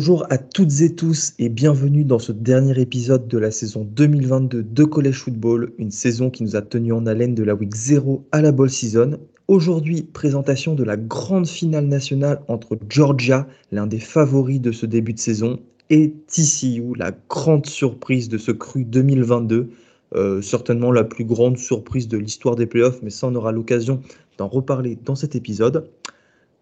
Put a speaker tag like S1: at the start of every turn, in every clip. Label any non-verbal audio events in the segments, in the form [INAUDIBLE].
S1: Bonjour à toutes et tous et bienvenue dans ce dernier épisode de la saison 2022 de College Football, une saison qui nous a tenu en haleine de la week 0 à la ball season. Aujourd'hui, présentation de la grande finale nationale entre Georgia, l'un des favoris de ce début de saison, et TCU, la grande surprise de ce cru 2022. Euh, certainement la plus grande surprise de l'histoire des playoffs, mais ça on aura l'occasion d'en reparler dans cet épisode.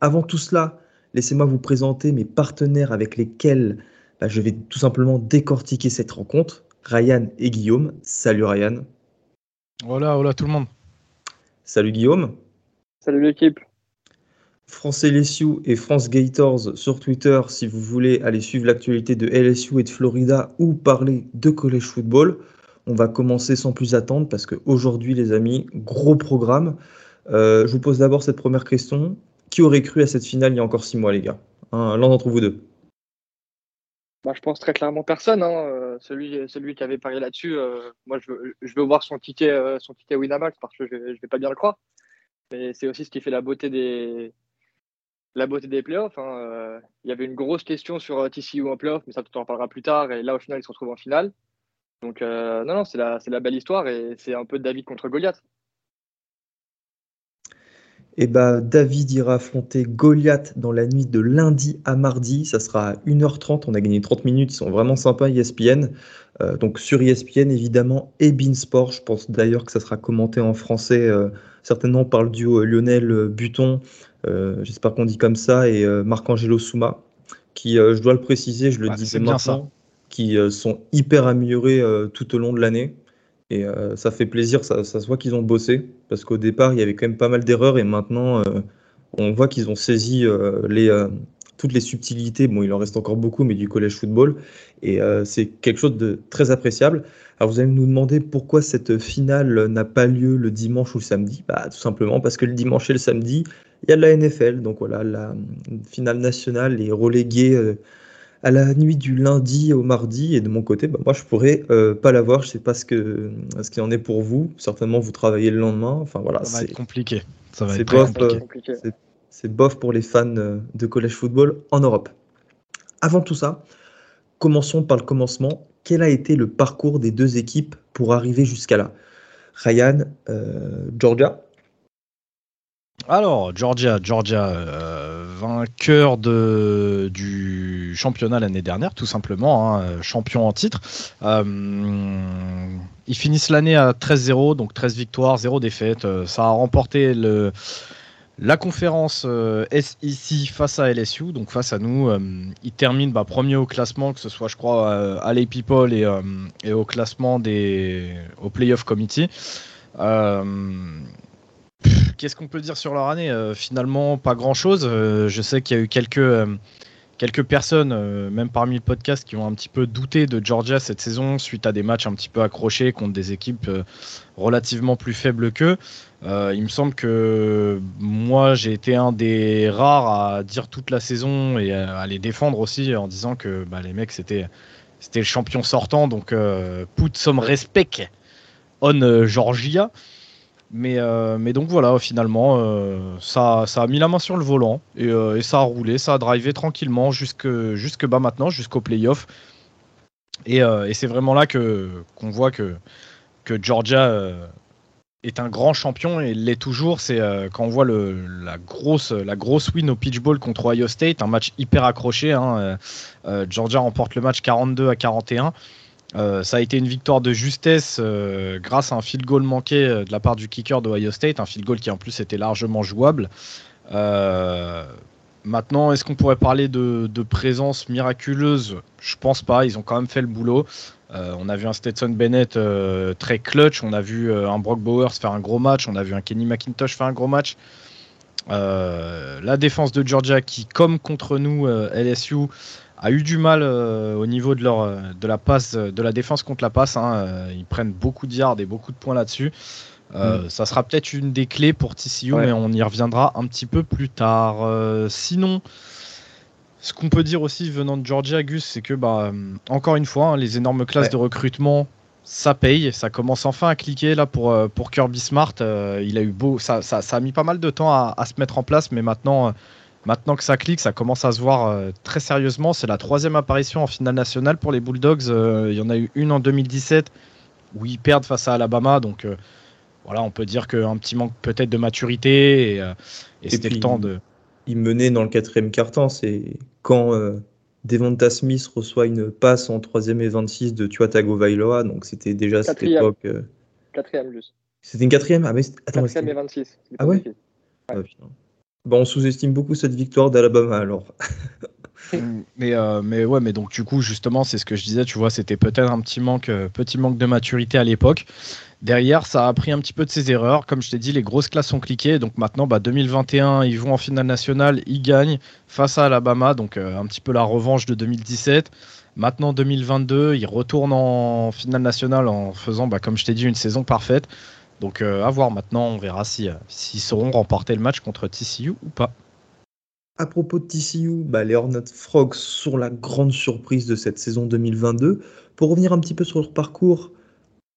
S1: Avant tout cela, Laissez-moi vous présenter mes partenaires avec lesquels bah, je vais tout simplement décortiquer cette rencontre. Ryan et Guillaume. Salut Ryan.
S2: Hola, hola tout le monde.
S1: Salut Guillaume.
S3: Salut l'équipe.
S1: France LSU et France Gators sur Twitter si vous voulez aller suivre l'actualité de LSU et de Florida ou parler de college football. On va commencer sans plus attendre parce qu'aujourd'hui les amis, gros programme. Euh, je vous pose d'abord cette première question. Qui aurait cru à cette finale il y a encore six mois, les gars hein, L'un d'entre vous deux.
S3: Bah, je pense très clairement personne. Hein. Euh, celui, celui qui avait parié là-dessus, euh, moi, je veux, voir son ticket, euh, son ticket Winamax parce que je vais pas bien le croire. Mais c'est aussi ce qui fait la beauté des, la beauté des playoffs. Hein. Il y avait une grosse question sur TCU en playoff, mais ça, on en parlera plus tard. Et là, au final, ils se retrouvent en finale. Donc, non, non, c'est la, la belle histoire et c'est un peu David contre Goliath.
S1: Eh ben, David ira affronter Goliath dans la nuit de lundi à mardi. Ça sera à 1h30. On a gagné 30 minutes. Ils sont vraiment sympas, ESPN. Euh, donc sur ESPN, évidemment, et Beansport. Je pense d'ailleurs que ça sera commenté en français, euh, certainement par le duo Lionel Buton. Euh, j'espère qu'on dit comme ça. Et Marc-Angelo Souma, qui, je dois le préciser, je le dis disais maintenant, qui sont hyper améliorés tout au long de l'année. Et euh, ça fait plaisir, ça, se voit qu'ils ont bossé, parce qu'au départ, il y avait quand même pas mal d'erreurs, et maintenant, euh, on voit qu'ils ont saisi euh, toutes les subtilités. Bon, il en reste encore beaucoup, mais du collège football, et c'est quelque chose de très appréciable. Alors, vous allez nous demander pourquoi cette finale n'a pas lieu le dimanche ou le samedi. Bah, Tout simplement parce que le dimanche et le samedi, il y a de la NFL, donc voilà, la finale nationale est reléguée à la nuit du lundi au mardi. Et de mon côté, bah, moi, je pourrais euh, pas l'avoir. Je sais pas ce que ce qu'il en est pour vous. Certainement, vous travaillez le lendemain. Enfin voilà,
S2: ça va être compliqué. Ça va
S1: être bof, compliqué. Euh, c'est bof pour les fans euh, de college football en Europe. Avant tout ça, commençons par le commencement. Quel a été le parcours des deux équipes pour arriver jusqu'à là? Ryan, Georgia,
S2: alors, Georgia, Georgia, euh, vainqueur du championnat l'année dernière, tout simplement, hein, champion en titre. Euh, ils finissent l'année à 13-0, donc 13 victoires, 0 défaites. Euh, ça a remporté la conférence SEC face à LSU, donc face à nous. ils terminent bah, premier au classement, que ce soit, je crois, à les People et, et, au classement des au Playoff Committee. Qu'est-ce qu'on peut dire sur leur année? Euh, Finalement, pas grand-chose. Euh, je sais qu'il y a eu quelques, euh, quelques personnes, même parmi le podcast, qui ont un petit peu douté de Georgia cette saison suite à des matchs un petit peu accrochés contre des équipes relativement plus faibles qu'eux. il me semble que moi, j'ai été un des rares à dire toute la saison et à les défendre aussi en disant que bah, les mecs, c'était le champion sortant. Donc, put some respect on Georgia. Mais, euh, mais donc voilà, finalement, euh, ça, a mis la main sur le volant et, euh, ça a roulé, ça a drivé tranquillement jusque, bas maintenant, jusqu'au playoff. Et, c'est vraiment là que qu'on voit que, Georgia est un grand champion et l'est toujours. C'est quand on voit la, grosse, win au pitch ball contre Ohio State, un match hyper accroché. Hein, Georgia remporte le match 42 à 41. Euh, ça a été une victoire de justesse euh, grâce à un field goal manqué euh, de la part du kicker d'Ohio State, un field goal qui en plus était largement jouable. maintenant, est-ce qu'on pourrait parler de, présence miraculeuse? Je pense pas, ils ont quand même fait le boulot. on a vu un Stetson Bennett très clutch, on a vu un Brock Bowers faire un gros match, on a vu un Kenny McIntosh faire un gros match. la défense de Georgia qui, comme contre nous, LSU, a eu du mal euh, au niveau de, leur, euh, de la passe, euh, de la défense contre la passe. Hein. Ils prennent beaucoup de yards et beaucoup de points là-dessus. Mm. Ça sera peut-être une des clés pour TCU, mais on y reviendra un petit peu plus tard. sinon, ce qu'on peut dire aussi venant de Georgia, Gus, c'est que, bah, encore une fois, hein, les énormes classes de recrutement, ça paye. Ça commence enfin à cliquer là pour, pour Kirby Smart. il a eu beau, ça, ça, ça, a mis pas mal de temps à, à se mettre en place, mais maintenant maintenant que ça clique, ça commence à se voir très sérieusement. C'est la troisième apparition en finale nationale pour les Bulldogs. il y en a eu une en 2017 où ils perdent face à Alabama. Donc voilà, on peut dire qu'un petit manque peut-être de maturité et, c'était le temps de.
S1: Il menait dans le quatrième quart-temps. C'est quand Devonta Smith reçoit une passe en troisième et 26 de Tua Tagovailoa. Donc c'était déjà cette époque.
S3: Quatrième juste.
S1: C'était une quatrième? Ah, mais
S3: attends, quatrième et 26.
S1: Ah ouais, ah, Bon, on sous-estime beaucoup cette victoire d'Alabama alors.
S2: mais, euh, mais ouais, mais donc du coup, justement, c'est ce que je disais, tu vois, c'était peut-être un petit manque, euh, petit manque de maturité à l'époque. Derrière, ça a appris un petit peu de ses erreurs. Comme je t'ai dit, les grosses classes sont cliquées. Donc maintenant, bah, 2021, ils vont en finale nationale, ils gagnent face à Alabama. Donc euh, un petit peu la revanche de 2017. Maintenant, 2022, ils retournent en finale nationale en faisant, bah, comme je t'ai dit, une saison parfaite. Donc à voir maintenant, on verra s'ils si, sauront remporter le match contre TCU ou pas.
S1: À propos de TCU, bah, les Hornets Frogs sont la grande surprise de cette saison 2022. Pour revenir un petit peu sur leur parcours,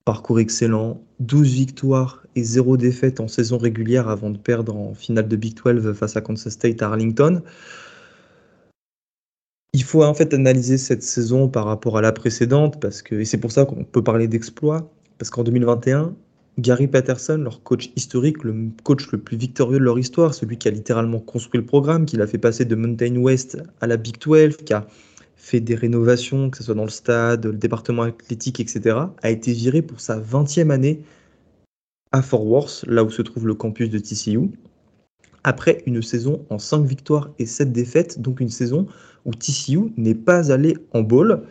S1: parcours excellent, 12 victoires et 0 défaites en saison régulière avant de perdre en finale de Big 12 face à Kansas State à Arlington. Il faut en fait analyser cette saison par rapport à la précédente, parce que, et c'est pour ça qu'on peut parler d'exploit, parce qu'en 2021, Gary Patterson, leur coach historique, le coach le plus victorieux de leur histoire, celui qui a littéralement construit le programme, qui l'a fait passer de Mountain West à la Big 12, qui a fait des rénovations, que ce soit dans le stade, le département athlétique, etc., a été viré pour sa 20e année à Fort Worth, là où se trouve le campus de TCU, après une saison en 5 victoires et 7 défaites, donc une saison où TCU n'est pas allé en bowl.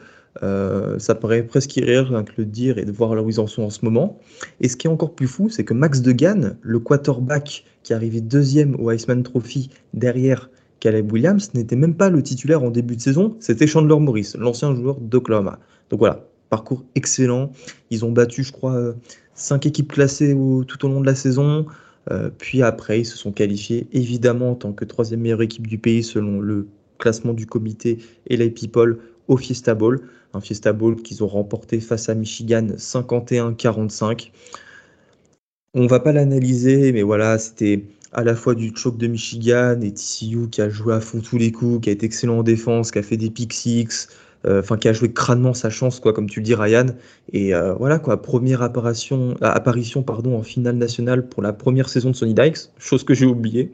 S1: Euh, ça paraît presque irréel rien que le dire et de voir où ils en sont en ce moment. Et ce qui est encore plus fou, c'est que Max Degan, le quarterback qui est arrivé deuxième au Iceman Trophy derrière Caleb Williams, n'était même pas le titulaire en début de saison, c'était Chandler Morris, l'ancien joueur d'Oklahoma. Donc voilà, parcours excellent. Ils ont battu, je crois, euh, cinq équipes classées tout au long de la saison. Euh, puis après, ils se sont qualifiés évidemment en tant que troisième meilleure équipe du pays selon le classement du comité et les People au Fiesta Bowl un Fiesta Bowl qu'ils ont remporté face à Michigan 51-45. On va pas l'analyser, mais voilà, c'était à la fois du choc de Michigan et TCU qui a joué à fond tous les coups, qui a été excellent en défense, qui a fait des pick six, euh, enfin qui a joué crânement sa chance, quoi, comme tu le dis, Ryan. Et euh, voilà, quoi, première apparition, euh, apparition pardon, en finale nationale pour la première saison de Sony Dykes, chose que j'ai oubliée.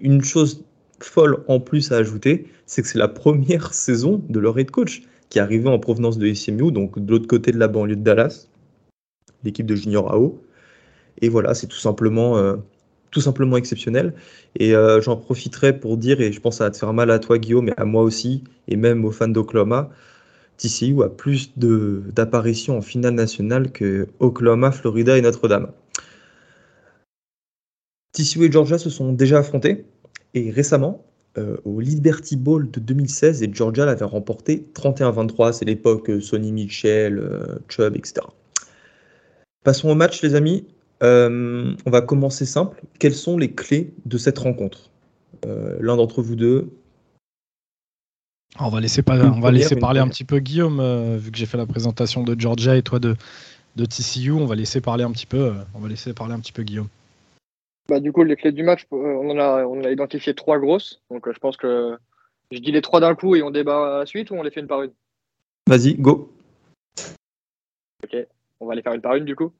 S1: Une chose folle en plus à ajouter, c'est que c'est la première [LAUGHS] saison de leur head coach qui est arrivé en provenance de SMU, donc de l'autre côté de la banlieue de Dallas, l'équipe de Junior AO. Et voilà, c'est tout simplement, euh, exceptionnel. Et euh, j'en profiterai pour dire, et je pense que ça te faire mal à toi Guillaume, mais à moi aussi, et même aux fans d'Oklahoma, TCU a plus d'apparitions en finale nationale que Oklahoma, Florida et Notre-Dame. TCU et Georgia se sont déjà affrontés, et récemment, euh, au Liberty Bowl de 2016 et Georgia l'avait remporté 31-23. C'est l'époque euh, Sonny Mitchell, euh, Chubb, etc. Passons au match, les amis. on va commencer simple. Quelles sont les clés de cette rencontre? L'un d'entre vous deux.
S2: On va laisser, on va laisser parler un petit peu Guillaume, vu que j'ai fait la présentation de Georgia et toi de, de TCU. On va laisser parler un petit peu, on va laisser parler un petit peu Guillaume.
S3: Bah, du coup, les clés du match, euh, on en a, on a identifié trois grosses. Donc, euh, je pense que je dis les trois d'un coup et on débat à la suite ou on les fait une par une?
S1: Vas-y, go.
S3: Ok, on va les faire une par une du coup.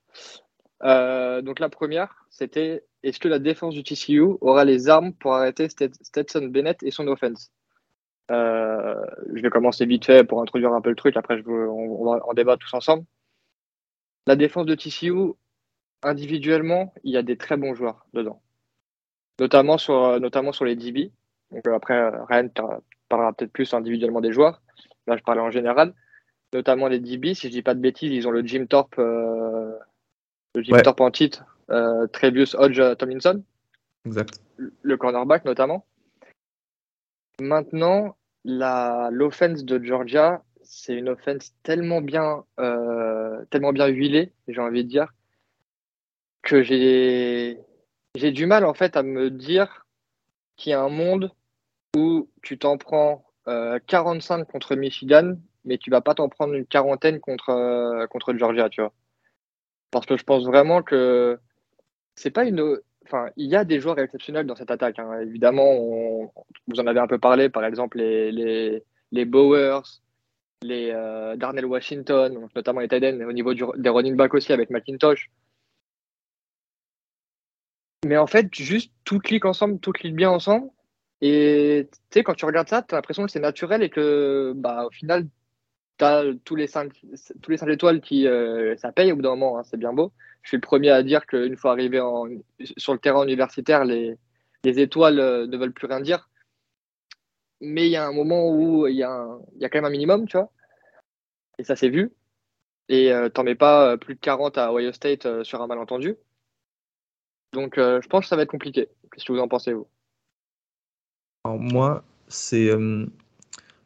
S3: Euh, donc, la première, c'était est-ce que la défense du TCU aura les armes pour arrêter Stetson Bennett et son offense? Je vais commencer vite fait pour introduire un peu le truc. Après, je veux, on, va en débat tous ensemble. La défense de TCU individuellement, il y a des très bons joueurs dedans. Notamment sur, euh, notamment sur les DB. Donc, euh, après, euh, Ryan parlera peut-être plus individuellement des joueurs. Là, je parlais en général. Notamment les DB, si je dis pas de bêtises, ils ont le Jim Thorpe, le Jim Thorpe en titre, Trevius Hodge Tomlinson.
S1: Exact.
S3: Le cornerback notamment. Maintenant, l'offense de Georgia, c'est une offense tellement bien, tellement bien huilée, j'ai envie de dire, que j'ai j'ai du mal en fait à me dire qu'il y a un monde où tu t'en prends 45 euh, contre Michigan, mais tu vas pas t'en prendre une quarantaine contre, euh, contre Georgia, tu vois. Parce que je pense vraiment que c'est pas une. enfin, il y a des joueurs exceptionnels dans cette attaque. Hein. Évidemment, vous en avez un peu parlé, par exemple les, les, les Bowers, les euh, Darnell Washington, notamment les Tiden, au niveau des running back aussi avec McIntosh. Mais en fait, juste tout clique ensemble, tout clique bien ensemble. Et tu sais, quand tu regardes ça, tu as l'impression que c'est naturel et que, bah, au final, tu as tous les 5 tous les cinq étoiles qui euh, ça paye au bout d'un moment, hein, c'est bien beau. Je suis le premier à dire qu'une fois arrivé sur le terrain universitaire, les, les étoiles euh, ne veulent plus rien dire. Mais il y a un moment où il y, a quand même un minimum, tu vois. Et ça s'est vu. Et euh, t'en mets pas plus de 40 à Ohio State sur un malentendu. Donc je pense que ça va être compliqué. Qu'est-ce que vous en pensez, vous?
S1: Moi, c'est, je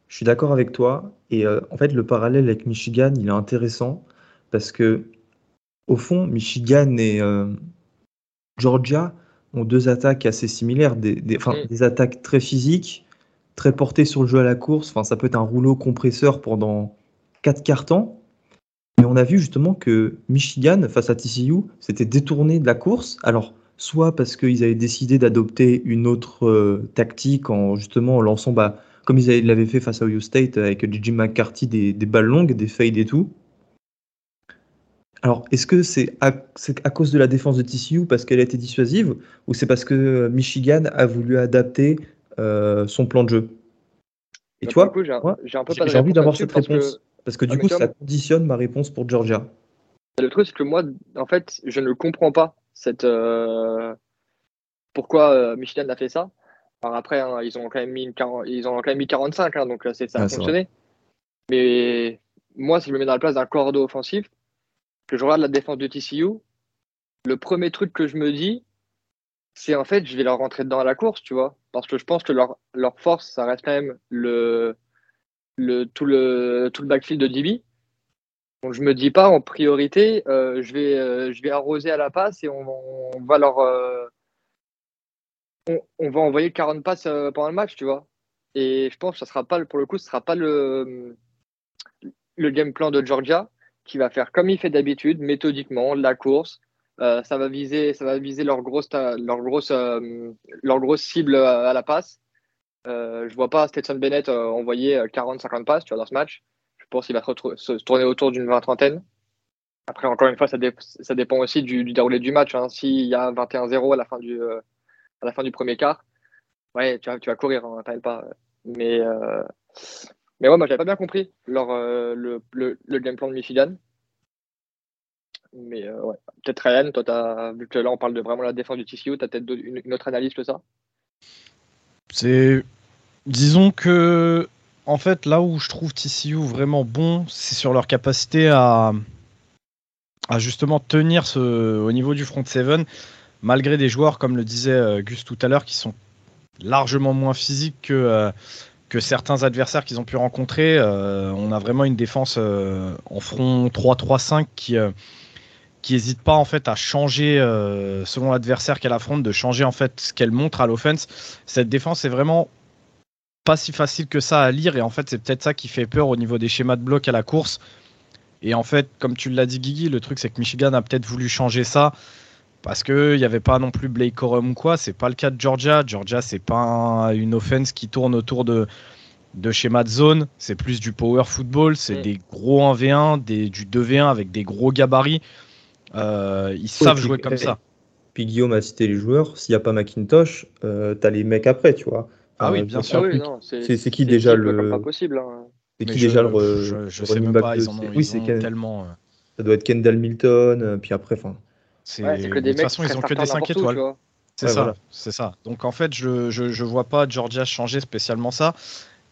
S1: suis d'accord avec toi. Et en fait, le parallèle avec Michigan, il est intéressant parce que, au fond, Michigan et Georgia ont deux attaques assez similaires, des, des, mm. des, attaques très physiques, très portées sur le jeu à la course. Enfin, ça peut être un rouleau compresseur pendant quatre quarts temps. Mais on a vu justement que Michigan, face à TCU, s'était détourné de la course. Alors, soit parce qu'ils avaient décidé d'adopter une autre euh, tactique en justement en lançant, bah, comme ils l'avaient fait face à Ohio State avec J.J. McCarthy, des, balles longues, des fades et tout. Alors, est-ce que c'est à, à, cause de la défense de TCU parce qu'elle a été dissuasive ou c'est parce que Michigan a voulu adapter euh, son plan de jeu? Et
S3: bah,
S1: tu vois,
S3: j'ai
S1: envie d'avoir cette réponse parce que, du ah, coup, ça conditionne ma réponse pour Georgia.
S3: Le truc, c'est que moi, en fait, je ne comprends pas cette, euh, pourquoi euh, Michigan a fait ça? Alors après, hein, ils, ont quand même mis ils ont quand même mis 45, hein, donc ça a fonctionné. Mais moi, si je me mets dans la place d'un cordeau offensif, que je regarde la défense de TCU, le premier truc que je me dis, c'est en fait, je vais leur rentrer dedans à la course, tu vois. Parce que je pense que leur, leur force, ça reste quand même le, le, tout, le, tout le backfield de DB. Donc je me dis pas en priorité, euh, je, vais, euh, je vais arroser à la passe et on, va leur. Euh, on, va envoyer 40 passes pendant le match, tu vois. Et je pense que ça sera pas, pour le coup, ce sera pas le, le game plan de Georgia qui va faire comme il fait d'habitude, méthodiquement, la course. ça va viser, ça va viser leur grosse, leur grosse, cible à, la passe. je vois pas Stetson Bennett envoyer 40-50 passes, tu vois, dans ce match pense qu'il va se, tourner autour d'une vingtaine. Après, encore une fois, ça, ça dépend aussi du, déroulé du match. Hein. S'il y a 21-0 à, la fin du, euh, à la fin du premier quart, ouais, tu vas, tu vas courir, hein, pas. Mais, euh, mais ouais, moi, j'avais pas bien compris euh, le, le, le, game plan de Michigan. Mais ouais, peut-être Ryan, toi, as, vu que là, on parle de vraiment la défense du TCU, tu as peut-être une, une, autre analyse que ça?
S2: Disons que en fait, là où je trouve TCU vraiment bon, c'est sur leur capacité à, justement tenir au niveau du front seven, malgré des joueurs, comme le disait euh, Gus tout à l'heure, qui sont largement moins physiques que, euh, certains adversaires qu'ils ont pu rencontrer. Euh, on a vraiment une défense en front 3-3-5 qui qui n'hésite pas en fait à changer selon l'adversaire qu'elle affronte, de changer en fait ce qu'elle montre à l'offense. Cette défense est vraiment pas si facile que ça à lire et en fait c'est peut-être ça qui fait peur au niveau des schémas de bloc à la course. Et en fait, comme tu l'as dit Guigui, le truc c'est que Michigan a peut-être voulu changer ça parce qu'il n'y avait pas non plus Blake Corum ou quoi. C'est pas le cas de Georgia. Georgia, c'est pas une offense qui tourne autour de, de schémas de zone. C'est plus du power football. C'est des gros 1v1, des, du 2v1 avec des gros gabarits. Euh, ils savent jouer comme ça.
S1: Puis Guillaume a cité les joueurs. S'il n'y a pas McIntosh, euh, tu as les mecs après, tu vois.
S2: Ah oui, bien sûr.
S1: c'est qui déjà le.
S3: Pas possible. Hein.
S1: C'est qui déjà le.
S2: Je, je sais même pas. Ils en ont, oui, c'est tellement. Euh.
S1: Ça doit être Kendall Milton, euh, puis après, enfin.
S2: de toute façon, ils ont que des 5 étoiles. C'est ça, c'est ça. Donc en fait, je, je, je vois pas Georgia changer spécialement ça.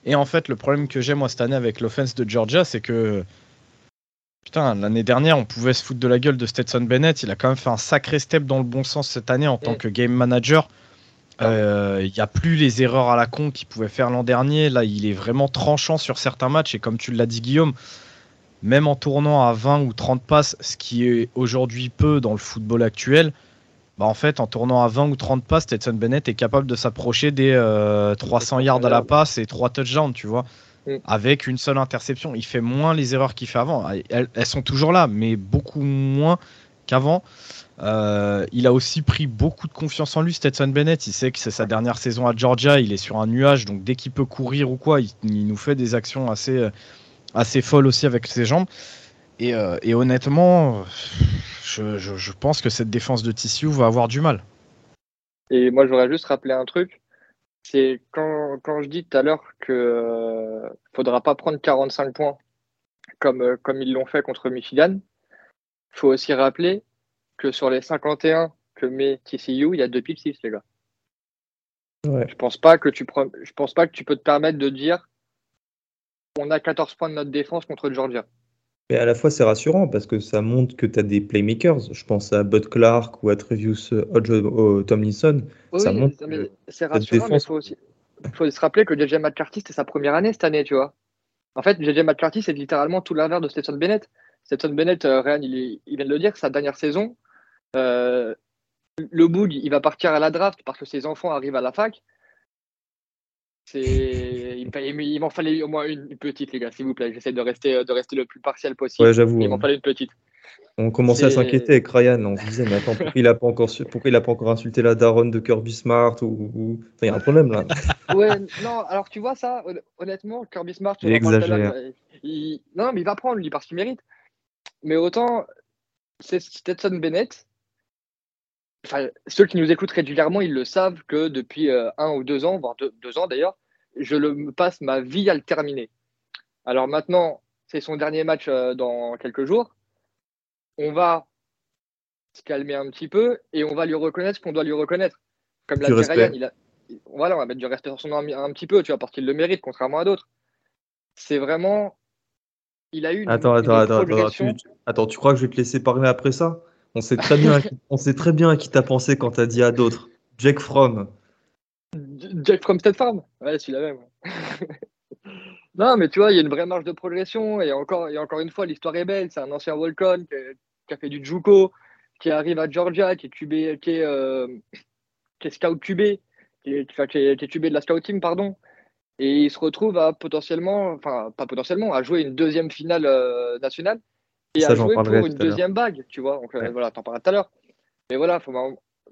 S2: Et en fait, le problème que j'ai moi cette année avec l'offense de Georgia, c'est que putain, l'année dernière, on pouvait se foutre de la gueule de Stetson Bennett. Il a quand même fait un sacré step dans le bon sens cette année en tant que game manager. Euh, il n'y a plus les erreurs à la con qu'il pouvait faire l'an dernier. Là, il est vraiment tranchant sur certains matchs. Et comme tu l'as dit, Guillaume, même en tournant à 20 ou 30 passes, ce qui est aujourd'hui peu dans le football actuel, bah en fait, en tournant à 20 ou 30 passes, Stetson Bennett est capable de s'approcher des 300 euh, yards à la passe et 3 touchdowns, tu vois, mm. avec une seule interception. Il fait moins les erreurs qu'il fait avant. Elles, elles, sont toujours là, mais beaucoup moins qu'avant. Il a aussi pris beaucoup de confiance en lui, Stetson Bennett. Il sait que c'est sa dernière saison à Georgia. Il est sur un nuage, donc dès qu'il peut courir ou quoi, il, nous fait des actions assez, assez folles aussi avec ses jambes. Et, honnêtement, je, pense que cette défense de TCU va avoir du mal.
S3: Et moi, je voudrais juste rappeler un truc. C'est quand, je dis tout à l'heure qu'il ne euh, faudra pas prendre 45 points euh, comme ils l'ont fait contre Michigan, il faut aussi rappeler que sur les 51 que met TCU, il y a deux pips 6, les gars. Ouais. Je pense pas que tu je pense pas que tu peux te permettre de dire on a 14 points de notre défense contre Georgia.
S1: Mais à la fois, c'est rassurant parce que ça montre que tu as des playmakers. Je pense à Bud Clark ou à Trevius Hodge Tomlinson. ça
S3: montre c'est rassurant, mais il faut, aussi, faut se rappeler que JJ McCarthy, c'était sa première année cette année, tu vois. En fait, JJ McCarthy, c'est littéralement tout l'inverse de Stetson Bennett. Stetson Bennett, euh, Ryan, il, vient de le dire, sa dernière saison, euh, le Boog, il va partir à la draft parce que ses enfants arrivent à la fac. Il, m'en fallait au moins une petite, les gars, s'il vous plaît. J'essaie de rester, de rester le plus partiel possible.
S1: Ouais, j'avoue.
S3: Il m'en fallait une petite.
S1: On commençait à s'inquiéter avec Ryan. On se disait, mais attends, pourquoi il n'a pas, encore, pourquoi il pas encore insulté la daronne de Kirby Smart ou, Il y a un problème là. [LAUGHS]
S3: ouais, non, alors tu vois ça, honnêtement, Kirby Smart,
S1: il exagère.
S3: Non, mais il va prendre lui parce qu'il mérite. Mais autant, c'est Stetson Bennett. Enfin, ceux qui nous écoutent régulièrement, ils le savent que depuis euh, un ou deux ans, voire deux ans d'ailleurs, je le passe ma vie à le terminer. Alors maintenant, c'est son dernier match euh, dans quelques jours. On va se calmer un petit peu et on va lui reconnaître ce qu'on doit lui reconnaître. Comme l'a dit Ryan, il a... voilà, on va mettre du respect sur son nom un, petit peu, tu vois, parce qu'il le mérite, contrairement à d'autres. C'est vraiment. Il a eu une.
S1: Attends, attends, attends, attends, tu... attends, tu crois que je vais te laisser parler après ça? On sait très bien, à qui t'as pensé quand t'as dit à d'autres. Jack Fromm.
S3: Jack from State Farm Ouais, celui-là même. [LAUGHS] non, mais tu vois, il y a une vraie marge de progression. Et encore, et encore une fois, l'histoire est belle. C'est un ancien Volcon qui, a fait du Juco, qui arrive à Georgia, qui est, euh, qui est scout QB, qui est, qui, de la scout team, pardon. Et il se retrouve à potentiellement, enfin, pas potentiellement, à jouer une deuxième finale euh, nationale et à jouer pour une deuxième bague, tu vois. Donc euh, voilà, t'en parleras tout à l'heure. Mais voilà, faut,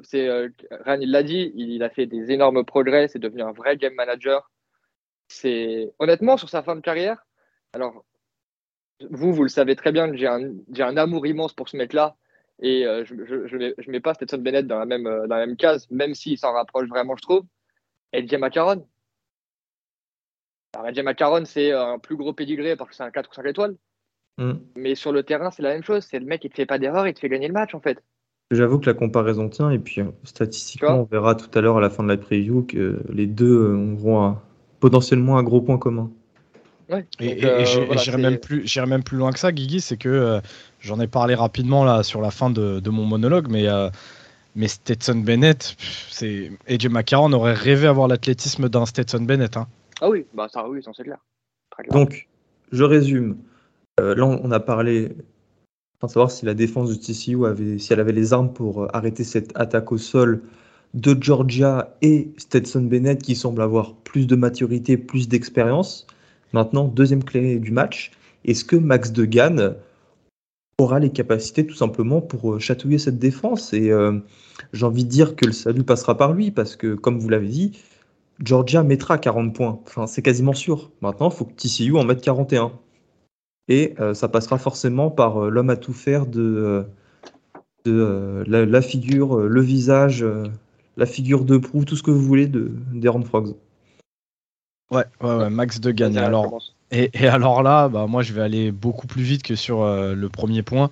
S3: c'est euh, Ryan il l'a dit, il, a fait des énormes progrès, c'est devenu un vrai game manager. C'est honnêtement sur sa fin de carrière. Alors vous, vous le savez très bien, j'ai un, amour immense pour ce mec-là et euh, je, je, mets, pas Stetson Bennett dans la même euh, dans la même case, même s'il s'en rapproche vraiment, je trouve. Et Macaron. Alors Jay Macaron, c'est un plus gros pédigré parce que c'est un 4 ou 5 étoiles. Mm. Mais sur le terrain, c'est la même chose. C'est le mec qui ne fait pas d'erreur, il te fait gagner le match en fait.
S1: J'avoue que la comparaison tient, et puis euh, statistiquement, on verra tout à l'heure à la fin de la preview que les deux euh, auront potentiellement un gros point commun.
S2: Ouais, et, euh, j'irai même, plus, même plus loin que ça, Guigui, c'est que j'en ai parlé rapidement là sur la fin de, mon monologue, mais, mais Stetson Bennett, c'est AJ McCarron aurait rêvé avoir l'athlétisme d'un Stetson Bennett. Hein.
S3: Ah oui, bah ça oui, c'est clair.
S1: Donc, je résume. Là, on a parlé Enfin, savoir si la défense de TCU avait, si elle avait les armes pour euh, arrêter cette attaque au sol de Georgia et Stetson Bennett qui semble avoir plus de maturité, plus d'expérience. Maintenant, deuxième clé du match, est-ce que Max Degan aura les capacités tout simplement pour euh, chatouiller cette défense? Et euh, j'ai envie de dire que le salut passera par lui parce que, comme vous l'avez dit, Georgia mettra 40 points. Enfin, c'est quasiment sûr. Maintenant, il faut que TCU en mette 41. Et euh, ça passera forcément par euh, l'homme à tout faire de, euh, de la, figure, le visage, la figure de proue, tout ce que vous voulez de d'Aaron Frogs.
S2: Ouais, ouais, ouais, Max de gagne. Alors, et, et, alors là, bah, moi je vais aller beaucoup plus vite que sur le premier point.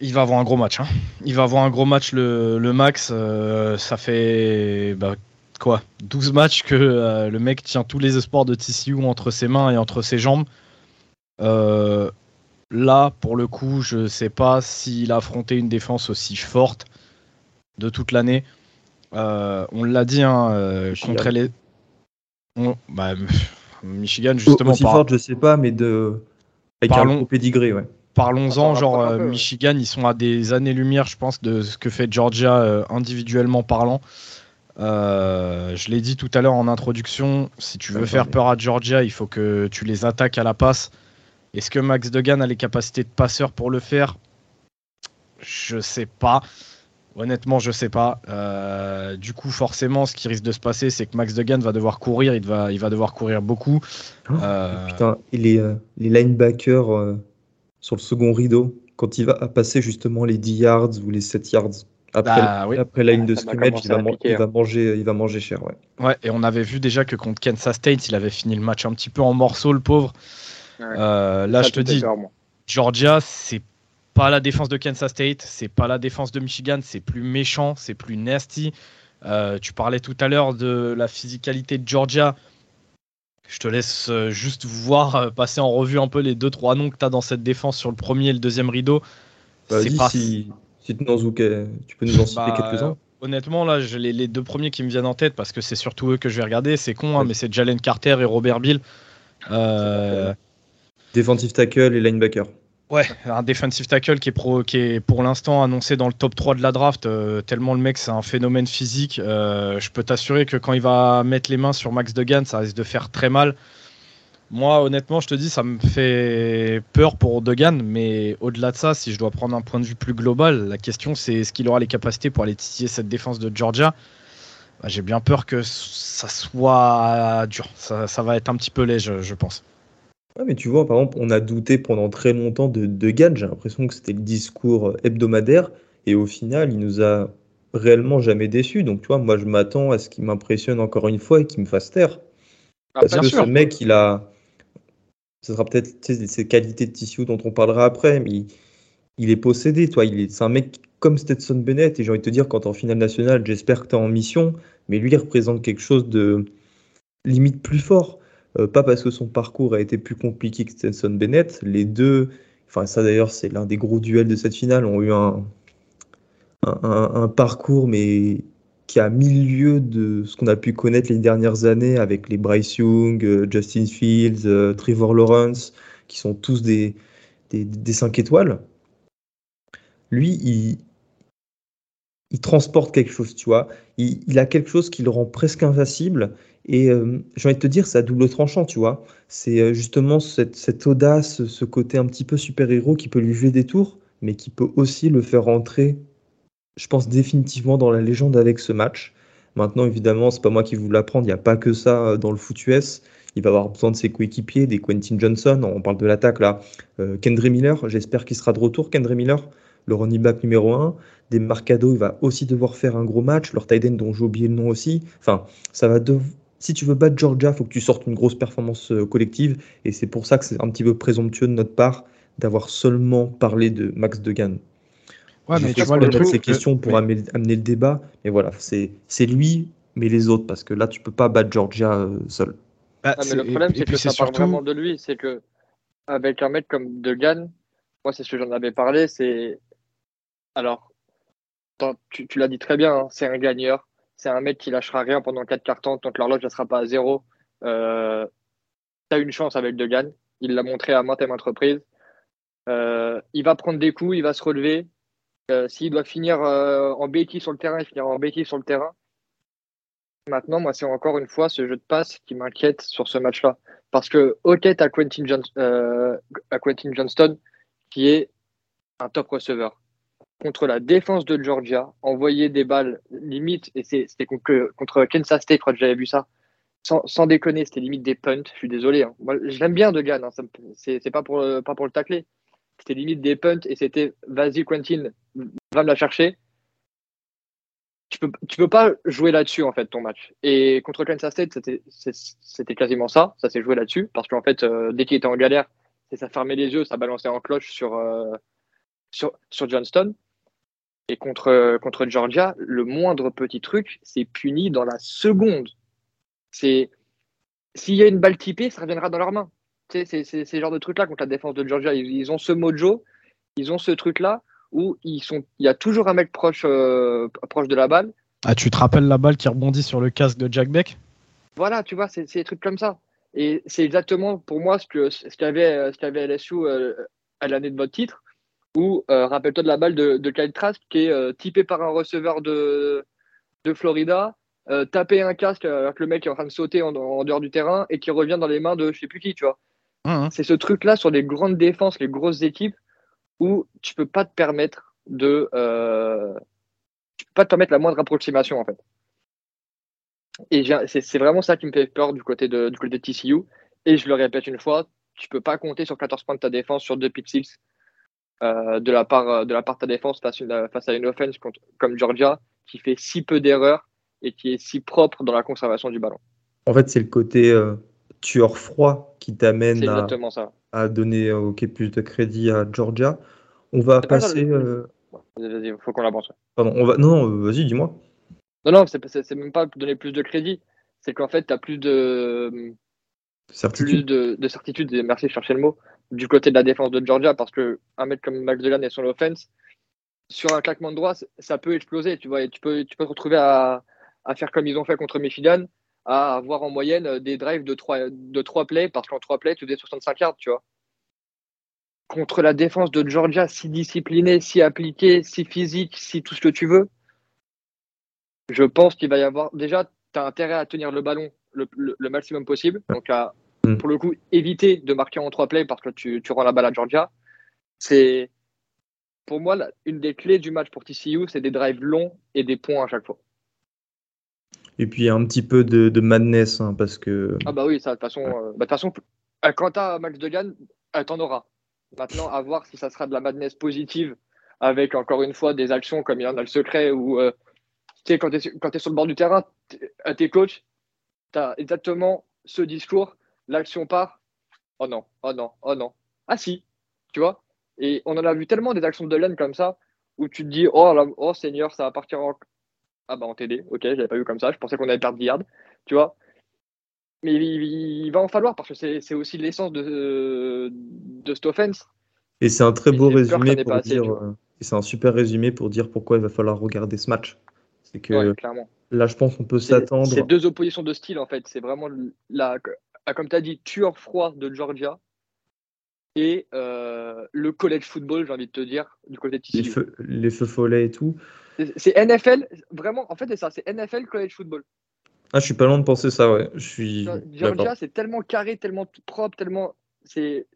S2: Il va avoir un gros match. Hein. Il va avoir un gros match, le, le Max. ça fait bah, quoi 12 matchs que euh, le mec tient tous les espoirs de TCU entre ses mains et entre ses jambes. Euh, là, pour le coup, je sais pas s'il a affronté une défense aussi forte de toute l'année. Euh, on l'a dit hein, contre les. Bah, [LAUGHS] Michigan, justement.
S1: Aussi forte, je sais pas, mais de. Avec Parlons... un pédigré, ouais.
S2: Parlons-en, genre Michigan, ils sont à des années-lumière, je pense, de ce que fait Georgia individuellement parlant. Euh, je l'ai dit tout à l'heure en introduction, si tu veux faire peur à Georgia, il faut que tu les attaques à la passe. Est-ce que Max Degan a les capacités de passeur pour le faire? Je sais pas. Honnêtement, je sais pas. Euh, du coup, forcément, ce qui risque de se passer, c'est que Max Degan va devoir courir. Il va, il va devoir courir beaucoup.
S1: Oh, euh, putain, et les, les linebackers sur le second rideau, quand il va passer justement les 10 yards ou les 7 yards après, bah, après la ligne de scrimmage, il va, il, va hein. manger, il va manger cher. Ouais.
S2: ouais, et on avait vu déjà que contre Kansas State, il avait fini le match un petit peu en morceaux, le pauvre. là, je te dis, Georgia, c'est pas la défense de Kansas State, c'est pas la défense de Michigan, c'est plus méchant, c'est plus nasty. Euh, tu parlais tout à l'heure de la physicalité de Georgia. Je te laisse euh, juste voir euh, passer en revue un peu les deux trois noms que tu as dans cette défense sur le premier et le deuxième rideau.
S1: C'est pas... si, tu peux nous en citer bah, quelques-uns.
S2: Honnêtement, là, les, deux premiers qui me viennent en tête parce que c'est surtout eux que je vais regarder. C'est con, hein, mais c'est Jalen Carter et Robert Bill.
S1: Defensive tackle et linebacker.
S2: Ouais, un defensive tackle qui est, pro, qui est pour l'instant annoncé dans le top 3 de la draft, euh, tellement le mec c'est un phénomène physique. Euh, je peux t'assurer que quand il va mettre les mains sur Max Degan, ça risque de faire très mal. Moi, honnêtement, je te dis, ça me fait peur pour Degan, mais au-delà de ça, si je dois prendre un point de vue plus global, la question c'est est-ce qu'il aura les capacités pour aller titiller cette défense de Georgia? Bah, J'ai bien peur que ça soit dur. Ça, ça, va être un petit peu léger, je pense.
S1: Ouais, mais tu vois, par exemple, on a douté pendant très longtemps de, de Gann. J'ai l'impression que c'était le discours hebdomadaire. Et au final, il nous a réellement jamais déçus. Donc, tu vois, moi, je m'attends à ce qu'il m'impressionne encore une fois et qu'il me fasse taire. Ah, Parce que ce mec, il a. Ce sera peut-être ses qualités de tissu dont on parlera après, mais il, est possédé. Toi, c'est un mec comme Stetson Bennett. Et j'ai envie de te dire, quand en finale nationale, j'espère que tu es en mission. Mais lui, il représente quelque chose de limite plus fort. Euh, pas parce que son parcours a été plus compliqué que Stenson Bennett. Les deux, enfin ça d'ailleurs c'est l'un des gros duels de cette finale, ont eu un, parcours mais qui a milieu de ce qu'on a pu connaître les dernières années avec les Bryce Young, euh, Justin Fields, euh, Trevor Lawrence, qui sont tous des, des, des 5 étoiles. Lui, il, il transporte quelque chose, tu vois. Il, a quelque chose qui le rend presque invincible et euh, j'ai envie de te dire, c'est à double tranchant, tu vois. C'est justement cette, audace, ce côté un petit peu super-héros qui peut lui jouer des tours, mais qui peut aussi le faire rentrer, je pense, définitivement dans la légende avec ce match. Maintenant, évidemment, c'est pas moi qui vous l'apprendre, il n'y a pas que ça euh, dans le foot US. Il va avoir besoin de ses coéquipiers, des Quentin Johnson, on parle de l'attaque là. Euh, Kendry Miller, j'espère qu'il sera de retour, Kendry Miller, le running back numéro 1. Des Marcado, il va aussi devoir faire un gros match. Leur tight dont j'ai oublié le nom aussi. Enfin, ça va devoir si tu veux battre Georgia, il faut que tu sortes une grosse performance euh, collective. Et c'est pour ça que c'est un petit peu présomptueux de notre part d'avoir seulement parlé de Max Degan. Ouais, mais tu vois, le ces questions pour amener, le débat. Mais voilà, c'est lui, mais les autres, parce que là, tu peux pas battre Georgia euh, seul.
S3: Bah, ah, mais le problème, c'est que ça part vraiment de lui. C'est que avec un mec comme Degan, moi, c'est ce que j'en avais parlé. C'est alors, tu, tu l'as dit très bien, hein, c'est un gagneur. C'est un mec qui lâchera rien pendant 4 cartons tant que l'horloge ne sera pas à zéro. Euh, tu as une chance avec Degan. Il l'a montré à maintes et maintes reprises. Euh, il va prendre des coups, il va se relever. Euh, s'il doit finir euh, en béquille sur le terrain, il finira en béquille sur le terrain. Maintenant, moi, c'est encore une fois ce jeu de passe qui m'inquiète sur ce match-là. Parce que, ok, tu as Quentin, Quentin Johnston qui est un top receveur contre la défense de Georgia, envoyer des balles limite, et c'était contre, Kansas State, quand j'avais vu ça, sans, déconner, c'était limite des punts, je suis désolé. Hein. Moi, je l'aime bien de Gann, hein, c'est pas pour, pas pour le tacler. C'était limite des punts et c'était vas-y Quentin, va me la chercher. Tu peux, tu peux pas jouer là-dessus en fait ton match. Et contre Kansas State, c'était quasiment ça, ça s'est joué là-dessus, parce qu'en fait, euh, dès qu'il était en galère, ça fermait les yeux, ça balançait en cloche sur, euh, sur, sur Johnston. Et contre, contre Georgia, le moindre petit truc, c'est puni dans la seconde. C'est S'il y a une balle typée, ça reviendra dans leurs mains. Tu sais, c'est ces genres de trucs-là contre la défense de Georgia. Ils, ont ce mojo, ils ont ce truc-là où ils sont, il y a toujours un mec proche, euh, proche de la balle.
S2: Ah, tu te rappelles la balle qui rebondit sur le casque de Jack Beck?
S3: Voilà, tu vois, c'est des trucs comme ça. Et c'est exactement pour moi ce que ce qu'avait ce qu'avait LSU euh, à l'année de votre titre ou euh, rappelle-toi de la balle de, de Kyle Trask qui est euh, typé par un receveur de, de Florida, euh, taper un casque alors que le mec est en train de sauter en, dehors du terrain et qui revient dans les mains de je sais plus qui, tu vois. Mmh, mmh. C'est ce truc-là sur les grandes défenses, les grosses équipes, où tu peux pas te permettre de. tu peux pas te permettre la moindre approximation en fait. Et c'est vraiment ça qui me fait peur du côté de, du côté de TCU. Et je le répète une fois, tu peux pas compter sur 14 points de ta défense sur deux pick six euh, de, la part, de la part de ta défense face, face à une offense comme Georgia qui fait si peu d'erreurs et qui est si propre dans la conservation du ballon.
S1: En fait, c'est le côté euh, tueur froid qui t'amène à, à, donner euh, plus de crédit à Georgia. On va passer.
S3: Vas-y, il faut qu'on l'avance.
S1: Pardon, on va... non, non vas-y, dis-moi.
S3: Non, non, c'est même pas donner plus de crédit. C'est qu'en fait, tu as plus de.
S1: Certitude.
S3: Plus de, certitude, et merci de chercher le mot, du côté de la défense de Georgia, parce que un mec comme Max Delan et son offense, sur un claquement de droit, ça peut exploser. Tu, vois, et tu, peux, tu peux te retrouver à, à, faire comme ils ont fait contre Michigan, à avoir en moyenne des drives de 3, de 3 plays, parce qu'en 3 plays, tu faisais 65 yards, tu vois. Contre la défense de Georgia, si disciplinée, si appliquée, si physique, si tout ce que tu veux, je pense qu'il va y avoir. Déjà, tu as intérêt à tenir le ballon le, maximum possible. Donc, à, mm. pour le coup, éviter de marquer en trois plays parce que tu, tu rends la balle à Georgia. C'est, pour moi, une des clés du match pour TCU, c'est des drives longs et des points à chaque fois.
S1: Et puis un petit peu de, madness, hein, parce que.
S3: Ah, bah oui, ça, de toute façon, euh, bah, façon euh, quand tu as Max Degan, euh, t'en auras. Maintenant, à voir si ça sera de la madness positive avec encore une fois des actions comme il y en a le secret ou sais, quand tu es, sur le bord du terrain, à tes coachs, tu as exactement ce discours, l'action part, oh non, oh non, oh non. Ah si, tu vois? Et on en a vu tellement des actions de laine comme ça, où tu te dis, oh, oh Seigneur, ça va partir en... Ah bah en TD, ok, je l'avais pas vu comme ça, je pensais qu'on allait perdre yard, tu vois mais il, va en falloir parce que c'est aussi l'essence de, de cette offense.
S1: Et c'est un très beau résumé pour dire, euh, c'est un super résumé pour dire pourquoi il va falloir regarder ce match. C'est que là, je pense qu'on peut s'attendre.
S3: C'est deux oppositions de style, en fait. C'est vraiment, la, ah, comme tu as dit, tueur froid de Georgia et euh, le college football, j'ai envie de te dire, du côté de
S1: Les feux, les feux follets et tout.
S3: C'est NFL, vraiment, en fait, c'est ça, c'est NFL college football.
S1: Ah, je suis pas loin de penser ça, ouais. Je suis.
S3: Georgia, c'est tellement carré, tellement propre, tellement. C'est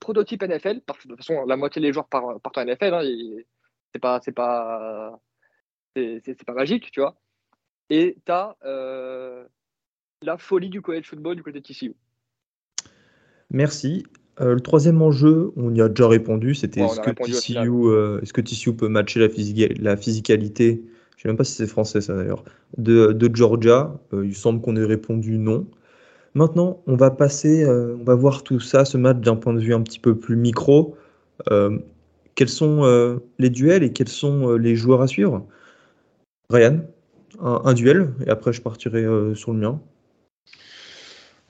S3: prototype NFL, parce que de toute façon, la moitié des joueurs partent, en NFL. Hein, c'est pas, pas, c'est pas magique, tu vois. Et tu as euh, la folie du college football du côté de TCU.
S1: Merci. Euh, le troisième enjeu, on y a déjà répondu, c'était est-ce, que TCU, euh, est-ce que TCU peut matcher la, la physicalité, je ne sais même pas si c'est français ça d'ailleurs, de, de Georgia Il semble qu'on ait répondu non. Maintenant, on va passer, on va voir tout ça, ce match d'un point de vue un petit peu plus micro. quels sont les duels et quels sont les joueurs à suivre? Ryan, un, duel, et après je partirai euh, sur le mien.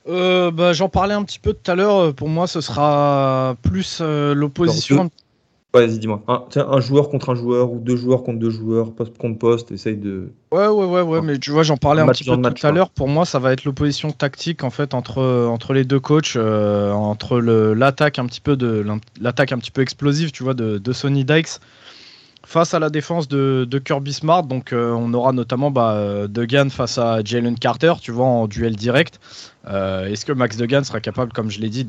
S2: Euh, bah, J'en parlais un petit peu tout à l'heure. Pour moi, ce sera plus euh, l'opposition.
S1: vas-y, dis-moi. Un, un, joueur contre un joueur ou deux joueurs contre deux joueurs, poste contre poste, essaye de.
S2: Ouais, ouais, ouais, ouais. mais tu vois, j'en parlais un, petit peu tout à l'heure. Pour moi, ça va être l'opposition tactique en fait entre entre les deux coachs, entre l'attaque un petit peu de l'attaque un petit peu explosive, tu vois, de, de Sony Dykes face à la défense de, Kirby Smart. Donc, euh, on aura notamment bah, Degan face à Jalen Carter, tu vois, en duel direct. Euh, est-ce que Max Degan sera capable, comme je l'ai dit,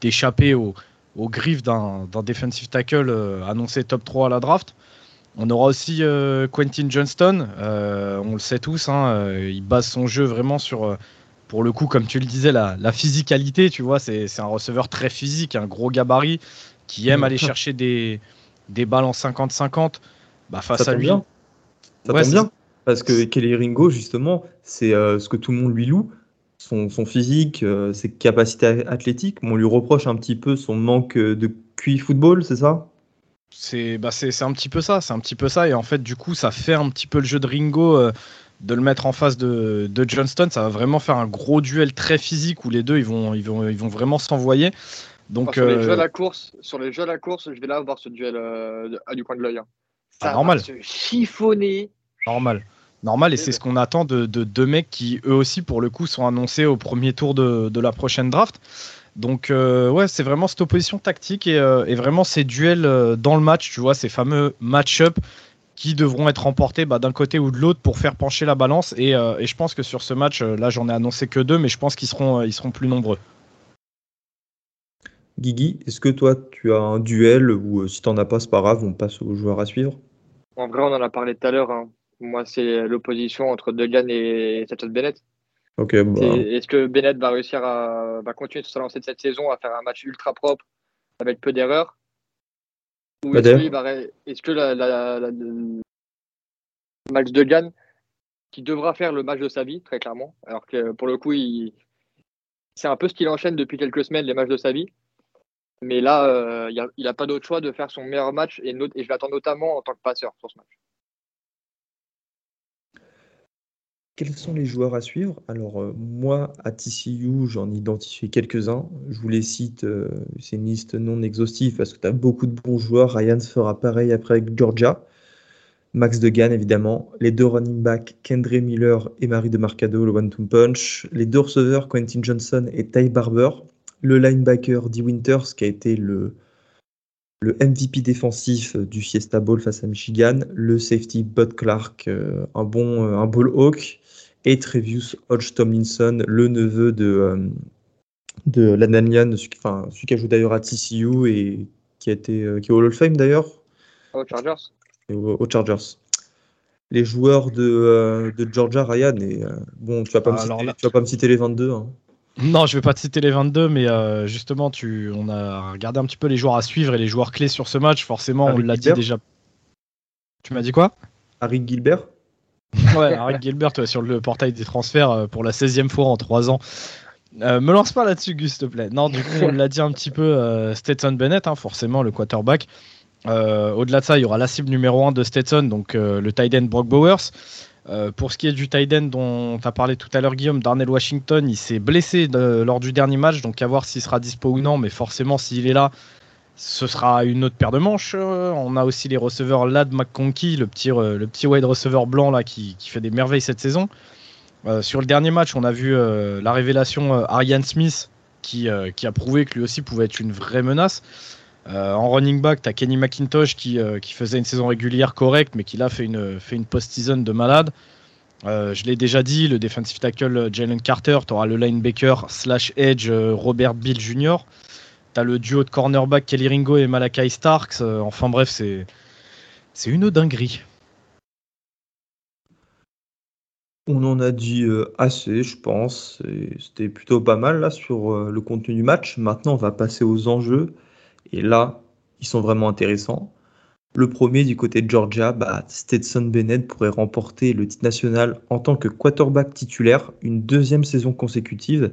S2: d'échapper de, aux, aux, griffes d'un defensive tackle euh, annoncé top 3 à la draft? On aura aussi Quentin Johnston, on le sait tous, hein, il base son jeu vraiment sur, pour le coup, comme tu le disais, la, la physicalité, tu vois, c'est un receveur très physique, un gros gabarit, qui aime aller chercher des, des balles en 50-50 bah, face à lui.
S1: Bien. Ça tombe bien. Parce que Kelly Ringo, justement, c'est euh, ce que tout le monde lui loue. Son, physique, euh, ses capacités athlétiques. on lui reproche un petit peu son manque de QI football, c'est ça?
S2: C'est bah c'est un petit peu ça, c'est un petit peu ça. Et en fait, du coup, ça fait un petit peu le jeu de Ringo euh, de le mettre en face de, de, Johnston. Ça va vraiment faire un gros duel très physique où les deux ils vont, ils vont, ils vont vraiment s'envoyer.
S3: Donc, sur, les jeux à la course, sur les jeux à la course, je vais là voir ce duel euh, à du coin de l'œil. Hein.
S2: Ça normal.
S3: Va se chiffonner.
S2: Normal. Normal, et c'est ce qu'on attend de, deux mecs qui, eux aussi, pour le coup, sont annoncés au premier tour de, la prochaine draft. Donc, euh, ouais, c'est vraiment cette opposition tactique et, euh, vraiment ces duels dans le match, tu vois, ces fameux match-up qui devront être remportés bah, d'un côté ou de l'autre pour faire pencher la balance. Et, et, je pense que sur ce match, là, j'en ai annoncé que deux, mais je pense qu'ils seront, ils seront plus nombreux.
S1: Guigui, est-ce que toi, tu as un duel ou euh, si tu n'en as pas, c'est pas grave, on passe aux joueurs à suivre?
S3: En vrai, on en a parlé tout à l'heure. Hein. Moi, c'est l'opposition entre Degan et Stetson Bennett.
S1: Ok, bah,
S3: Est-ce que Bennett va réussir à va continuer sur sa lancée de cette saison, à faire un match ultra propre avec peu d'erreurs? Ou est-ce va ré- est-ce que la, la- la- le match de qui devra faire le match de sa vie, très clairement, alors que pour le coup, il... c'est un peu ce qu'il enchaîne depuis quelques semaines, les matchs de sa vie. Mais là, euh, il n'a pas d'autre choix de faire son meilleur match et, je l'attends notamment en tant que passeur sur ce match.
S1: Quels sont les joueurs à suivre? Alors, euh, moi, à TCU, j'en ai identifié quelques-uns. Je vous les cite, euh, c'est une liste non exhaustive parce que tu as beaucoup de bons joueurs. Ryan fera pareil après avec Georgia. Max Degan, évidemment. Les deux running backs, Kendre Miller et Marie de Marcado, le one-two punch. Les deux receveurs, Quentin Johnson et Ty Barber. Le linebacker, Dee Winters, qui a été le, le MVP défensif du Fiesta Bowl face à Michigan. Le safety, Bud Clark, euh, un bon euh, un ball hawk et Trevius Hodge Tomlinson, le neveu de, euh, de Lananian, celui, qui- enfin, celui qui a joué d'ailleurs à TCU et qui, a été, euh, qui est au Hall of Fame d'ailleurs,
S3: Oh, Chargers
S1: au- aux Chargers. Les joueurs de, euh, de Georgia, Ryan, et euh, bon, tu vas pas, me
S2: Ah, alors
S1: citer,
S2: là-
S1: tu vas pas me citer les 22. hein.
S2: Non, je vais pas te citer les 22, mais euh, justement, tu, on a regardé un petit peu les joueurs à suivre et les joueurs clés sur ce match. Forcément, on
S1: Harry
S2: l'a dit déjà. Tu m'as dit quoi?
S1: Harry Gilbert, [LAUGHS]
S2: Ouais, Eric Gilbert ouais, sur le portail des transferts euh, pour la 16e fois en 3 ans. Euh, me lance pas là-dessus, Gus, s'il te plaît. Non, du coup, on l'a dit un petit peu, euh, Stetson Bennett, hein, forcément, le quarterback. Euh, Au-delà de ça, il y aura la cible numéro 1 de Stetson, donc le tight end Brock Bowers. Euh, pour ce qui est du tight end dont tu as parlé tout à l'heure, Guillaume, Darnell Washington, il s'est blessé lors du dernier match, donc à voir s'il sera dispo ou non, mais forcément, s'il est là, ce sera une autre paire de manches. Euh, on a aussi les receveurs Lad McConkey, le petit, euh, wide receiver blanc qui, fait des merveilles cette saison. Sur le dernier match, on a vu la révélation euh, Arian Smith qui a prouvé que lui aussi pouvait être une vraie menace. Euh, en running back, tu as Kenny McIntosh qui, euh, qui faisait une saison régulière correcte, mais qui là fait une, fait post-season de malade. Euh, je l'ai déjà dit, le defensive tackle Jalen Carter, tu auras le linebacker slash edge Robert Bill Jr. Tu as le duo de cornerback Kelly Ringo et Malachi Starks. Enfin bref, c'est c'est une dinguerie.
S1: on en a dit assez, je pense. C'était plutôt pas mal là sur le contenu du match. Maintenant, on va passer aux enjeux. Et là, ils sont vraiment intéressants. Le premier, du côté de Georgia, bah, Stetson Bennett pourrait remporter le titre national en tant que quarterback titulaire une deuxième saison consécutive.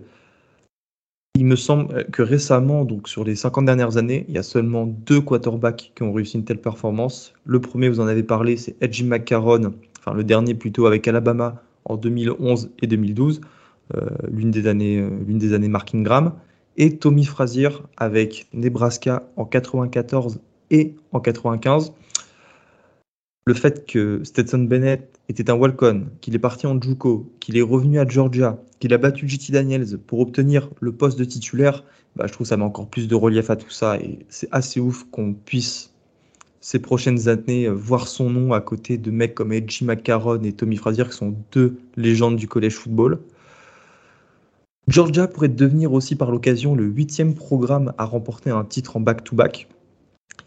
S1: Il me semble que récemment, donc sur les 50 dernières années, il y a seulement deux quarterbacks qui ont réussi une telle performance. Le premier, vous en avez parlé, c'est Edgy McCarron, enfin le dernier plutôt avec Alabama en 2011 et 2012, euh, l'une des années, euh, l'une des années Mark Ingram, et Tommy Frazier avec Nebraska en 94 et en 95. Le fait que Stetson Bennett était un walk-on, qu'il est parti en JUCO, qu'il est revenu à Georgia, qu'il a battu JT Daniels pour obtenir le poste de titulaire, bah, je trouve ça met encore plus de relief à tout ça et c'est assez ouf qu'on puisse ces prochaines années euh, voir son nom à côté de mecs comme Edgy McCarron et Tommy Frazier qui sont deux légendes du collège football. Georgia pourrait devenir aussi par l'occasion le huitième programme à remporter un titre en back-to-back.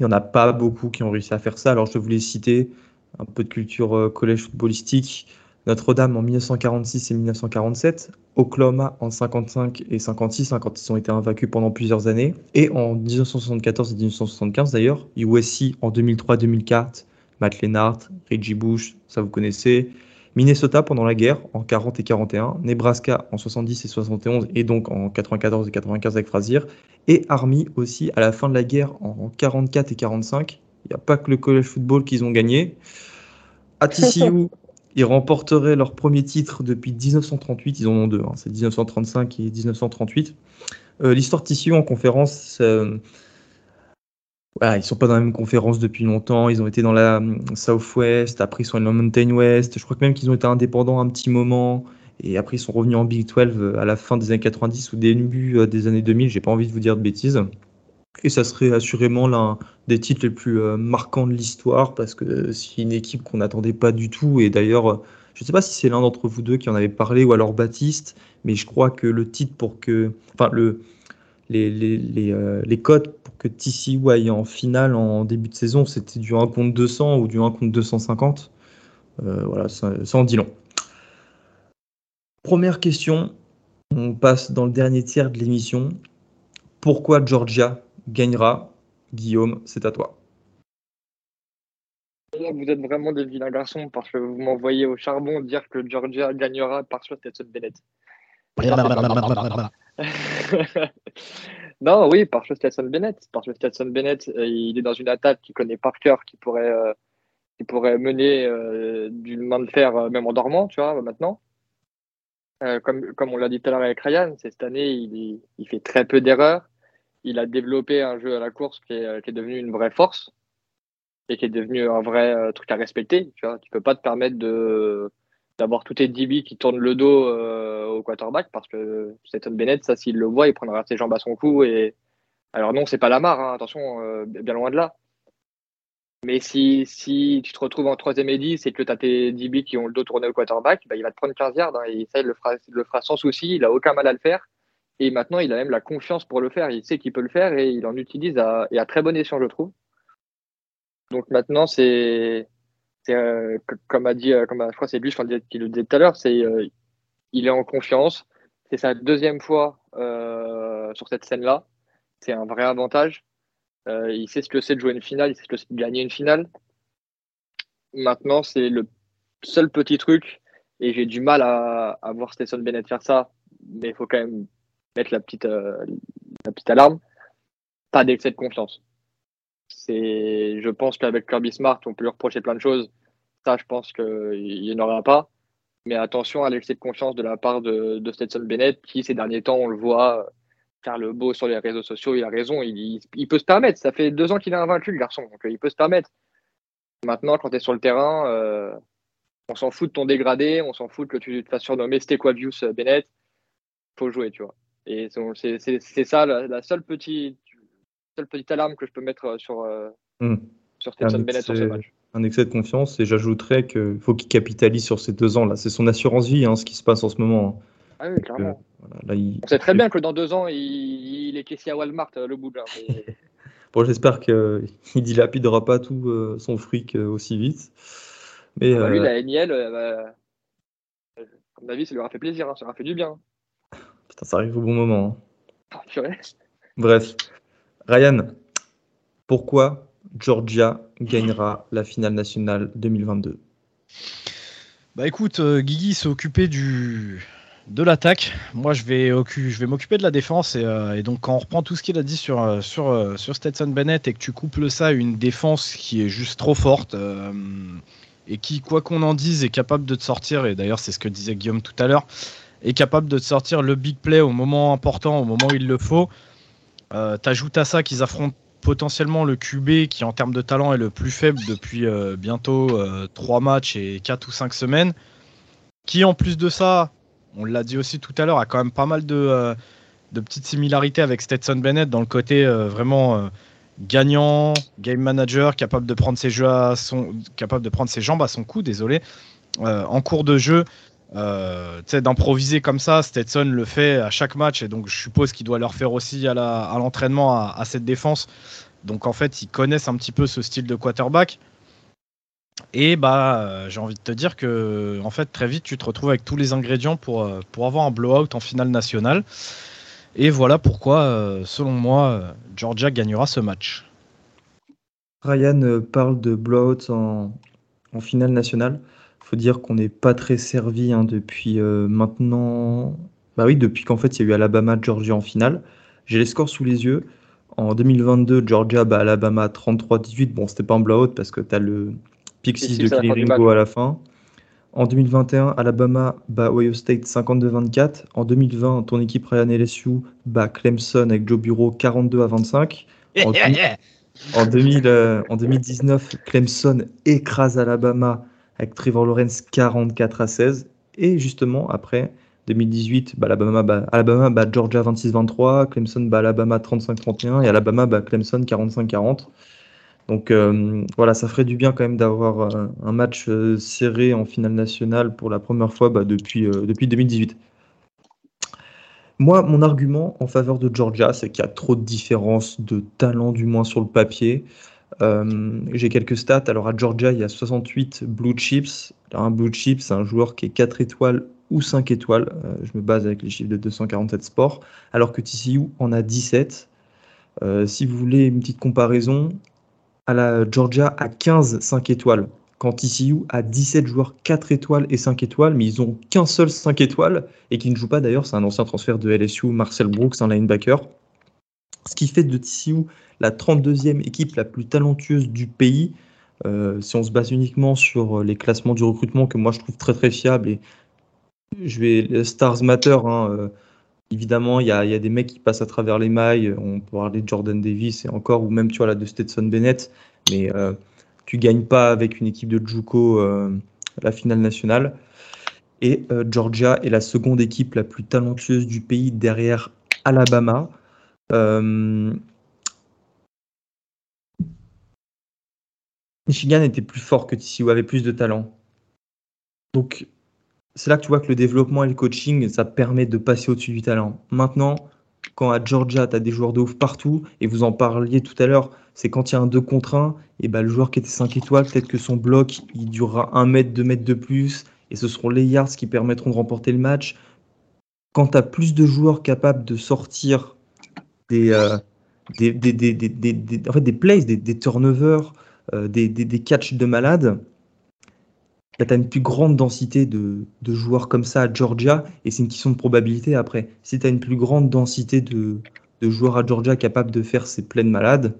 S1: Il n'y en a pas beaucoup qui ont réussi à faire ça. Alors je voulais citer un peu de culture euh, collège footballistique. Notre-Dame en 1946 et 1947, Oklahoma en 55 et 56, hein, quand ils ont été invaincus pendant plusieurs années, et en 1974 et 1975 d'ailleurs, USC en 2003-2004, Matt Lennart, Reggie Bush, ça vous connaissez, Minnesota pendant la guerre en 40 et 41, Nebraska en 70 et 71 et donc en 94 et 95 avec Frazier, et Army aussi à la fin de la guerre en 44 et 45. Il n'y a pas que le college football qu'ils ont gagné. À TCU, [LAUGHS] ils remporteraient leur premier titre depuis 1938. Ils en ont deux, hein, c'est 1935 et 1938. Euh, L'histoire de TCU en conférence, euh, voilà, ils sont pas dans la même conférence depuis longtemps. Ils ont été dans la euh, Southwest, après ils sont allés dans Mountain West. Je crois que même qu'ils ont été indépendants un petit moment. Et après, ils sont revenus en Big 12 à la fin des années 90 ou début euh, des années 2000. J'ai pas envie de vous dire de bêtises. Et ça serait assurément l'un des titres les plus euh, marquants de l'histoire parce que c'est une équipe qu'on n'attendait pas du tout. Et d'ailleurs, euh, je ne sais pas si c'est l'un d'entre vous deux qui en avait parlé ou alors Baptiste, mais je crois que le titre pour que. Enfin, le, les, les, euh, les, codes pour que TCU aille en finale en début de saison, c'était du 1 contre 200 ou du 1 contre 250. Euh, voilà, ça, en dit long. Première question, on passe dans le dernier tiers de l'émission. Pourquoi Georgia gagnera? Guillaume, c'est à toi.
S3: Vous êtes vraiment des vilains garçons parce que vous m'envoyez au charbon dire que Georgia gagnera par Stetson Bennett. [LAUGHS] [LAUGHS] non, oui, par Stetson Bennett. Parce que Stetson Bennett, euh, il est dans une attaque qu'il connaît par cœur, qui pourrait, euh, mener euh, d'une main de fer, même en dormant, tu vois, maintenant. comme, comme on l'a dit tout à l'heure avec Ryan, cette année, il, il fait très peu d'erreurs. Il a développé un jeu à la course qui est, qui est devenu une vraie force et qui est devenu un vrai truc à respecter. Tu vois, tu peux pas te permettre de d'avoir tous tes DB qui tournent le dos euh, au quarterback parce que Stetson Bennett, ça, s'il le voit, il prendra ses jambes à son cou. Et alors, non, c'est pas la marre, hein, attention, euh, bien loin de là. Mais si, si tu te retrouves en troisième et 10 et que tu as tes DB qui ont le dos tourné au quarterback, bah, il va te prendre 15 yards. Hein, et ça, il le, fera, le fera sans souci. Il a aucun mal à le faire. Et maintenant, il a même la confiance pour le faire. Il sait qu'il peut le faire et il en utilise à, et à très bon escient, je trouve. Donc maintenant, c'est euh, comme a dit, euh, comme je crois c'est lui qui le disait tout à l'heure, euh, il est en confiance. C'est sa deuxième fois sur cette scène-là. C'est un vrai avantage. il sait ce que c'est de jouer une finale, il sait ce que c'est de gagner une finale. Maintenant, c'est le seul petit truc, et j'ai du mal à, à voir Stetson Bennett faire ça, mais il faut quand même mettre la petite, la petite alarme. Pas d'excès de confiance. C'est, je pense qu'avec Kirby Smart, on peut lui reprocher plein de choses. Ça, je pense qu'il n'y en aura pas. Mais attention à l'excès de confiance de la part de, de, Stetson Bennett, qui ces derniers temps, on le voit faire le beau sur les réseaux sociaux. Il a raison, il, peut se permettre. Ça fait deux ans qu'il est invaincu, le garçon, donc il peut se permettre. Maintenant, quand tu es sur le terrain, euh, on s'en fout de ton dégradé, on s'en fout que tu te fasses surnommer Stequavius Bennett. faut jouer, tu vois. Et c'est ça la seule petite seule petite alarme que je peux mettre euh, sur, euh, hmm. sur Stetson Bennett sur ce match.
S1: Un excès de confiance et j'ajouterais qu'il faut qu'il capitalise sur ces deux ans là. C'est son assurance vie, hein, ce qui se passe en ce moment.
S3: Hein. Ah oui, clairement. On sait très bien que dans deux ans, il, est caissier à Walmart, euh, le bout [LAUGHS]
S1: bon, j'espère qu'il [LAUGHS] dilapidera pas tout son fric aussi vite.
S3: Mais, ah bah, lui, la NIL, bah, à mon avis, ça lui aura fait plaisir, hein, ça lui aura fait du bien.
S1: Putain, ça arrive au bon moment.
S3: Ah,
S1: Bref, Ryan, pourquoi Georgia gagnera la finale nationale 2022
S2: Bah écoute, euh, Guigui s'est occupé du, de l'attaque. Moi, je vais, je vais m'occuper de la défense. Euh, et, donc, quand on reprend tout ce qu'il a dit sur, euh, sur, sur Stetson Bennett et que tu couples ça à une défense qui est juste trop forte et qui, quoi qu'on en dise, est capable de te sortir, et d'ailleurs, c'est ce que disait Guillaume tout à l'heure, est capable de te sortir le big play au moment important, au moment où il le faut. Euh, T'ajoutes à ça qu'ils affrontent potentiellement le QB qui en termes de talent est le plus faible depuis euh, bientôt euh, 3 matchs et 4 ou 5 semaines. Qui en plus de ça, on l'a dit aussi tout à l'heure, a quand même pas mal de, euh, de, petites similarités avec Stetson Bennett dans le côté vraiment gagnant, game manager, capable de prendre ses capable de prendre ses jambes à son cou, désolé, en cours de jeu. Euh, d'improviser comme ça, Stetson le fait à chaque match et donc je suppose qu'il doit leur faire aussi à l'entraînement à, cette défense. Donc en fait, ils connaissent un petit peu ce style de quarterback. Et bah, euh, j'ai envie de te dire que en fait, très vite, tu te retrouves avec tous les ingrédients pour, euh, pour avoir un blowout en finale nationale. Et voilà pourquoi, euh, selon moi, Georgia gagnera ce match.
S1: Ryan parle de blowout en finale nationale faut dire qu'on n'est pas très servi hein, depuis euh, maintenant. Bah oui, depuis qu'en fait il y a eu Alabama, Georgia en finale. J'ai les scores sous les yeux. En 2022, Georgia bat Alabama 33-18. Bon, c'était pas un blowout parce que tu as le pick 6 de Ringo à la fin. En 2021, Alabama bat Ohio State 52-24. En 2020, ton équipe Ryan LSU bat Clemson avec Joe Bureau 42 à 25. En, en, 2000, euh, en 2019, Clemson écrase Alabama avec Trevor Lawrence 44 à 16. Et justement, après 2018, bah, Alabama, bat, Georgia 26-23, Clemson bat Alabama 35-31 et Alabama bat Clemson 45-40. Donc euh, voilà, ça ferait du bien quand même d'avoir euh, un match euh, serré en finale nationale pour la première fois bah, depuis, depuis 2018. Moi, mon argument en faveur de Georgia, c'est qu'il y a trop de différences de talent, du moins sur le papier. Euh, j'ai quelques stats. Alors à Georgia, il y a 68 blue chips. un blue chip, c'est un joueur qui est 4 étoiles ou 5 étoiles. Euh, je me base avec les chiffres de 247 sports. Alors que TCU en a 17. Euh, si vous voulez une petite comparaison, à la Georgia a 15 5 étoiles. Quand TCU a 17 joueurs 4 étoiles et 5 étoiles, mais ils ont qu'un seul 5 étoiles et qui ne joue pas d'ailleurs. C'est un ancien transfert de LSU, Marcel Brooks, un linebacker. Ce qui fait de TCU la 32e équipe la plus talentueuse du pays. Euh, si on se base uniquement sur les classements du recrutement que moi je trouve très très fiables et je vais Stars Matter hein, euh, évidemment il y a, y a, des mecs qui passent à travers les mailles. On peut parler de Jordan Davis et encore ou même tu vois là de Stetson Bennett. Mais euh, tu gagnes pas avec une équipe de Juco la finale nationale. Et Georgia est la seconde équipe la plus talentueuse du pays derrière Alabama Michigan était plus fort que TCU, avait plus de talent. Donc, c'est là que tu vois que le développement et le coaching, ça permet de passer au-dessus du talent. Maintenant, quand à Georgia, tu as des joueurs de ouf partout, et vous en parliez tout à l'heure, c'est quand il y a un 2 contre 1, et ben, le joueur qui était 5 étoiles, peut-être que son bloc, il durera 1 mètre, 2 mètres de plus, et ce seront les yards qui permettront de remporter le match. Quand tu as plus de joueurs capables de sortir des, euh, des, des, des, en fait, des plays, des, turnovers, euh, des, catchs de malades, tu as une plus grande densité de, de, joueurs comme ça à Georgia, et c'est une question de probabilité après. Si tu as une plus grande densité de, de, joueurs à Georgia capables de faire ces pleines malades,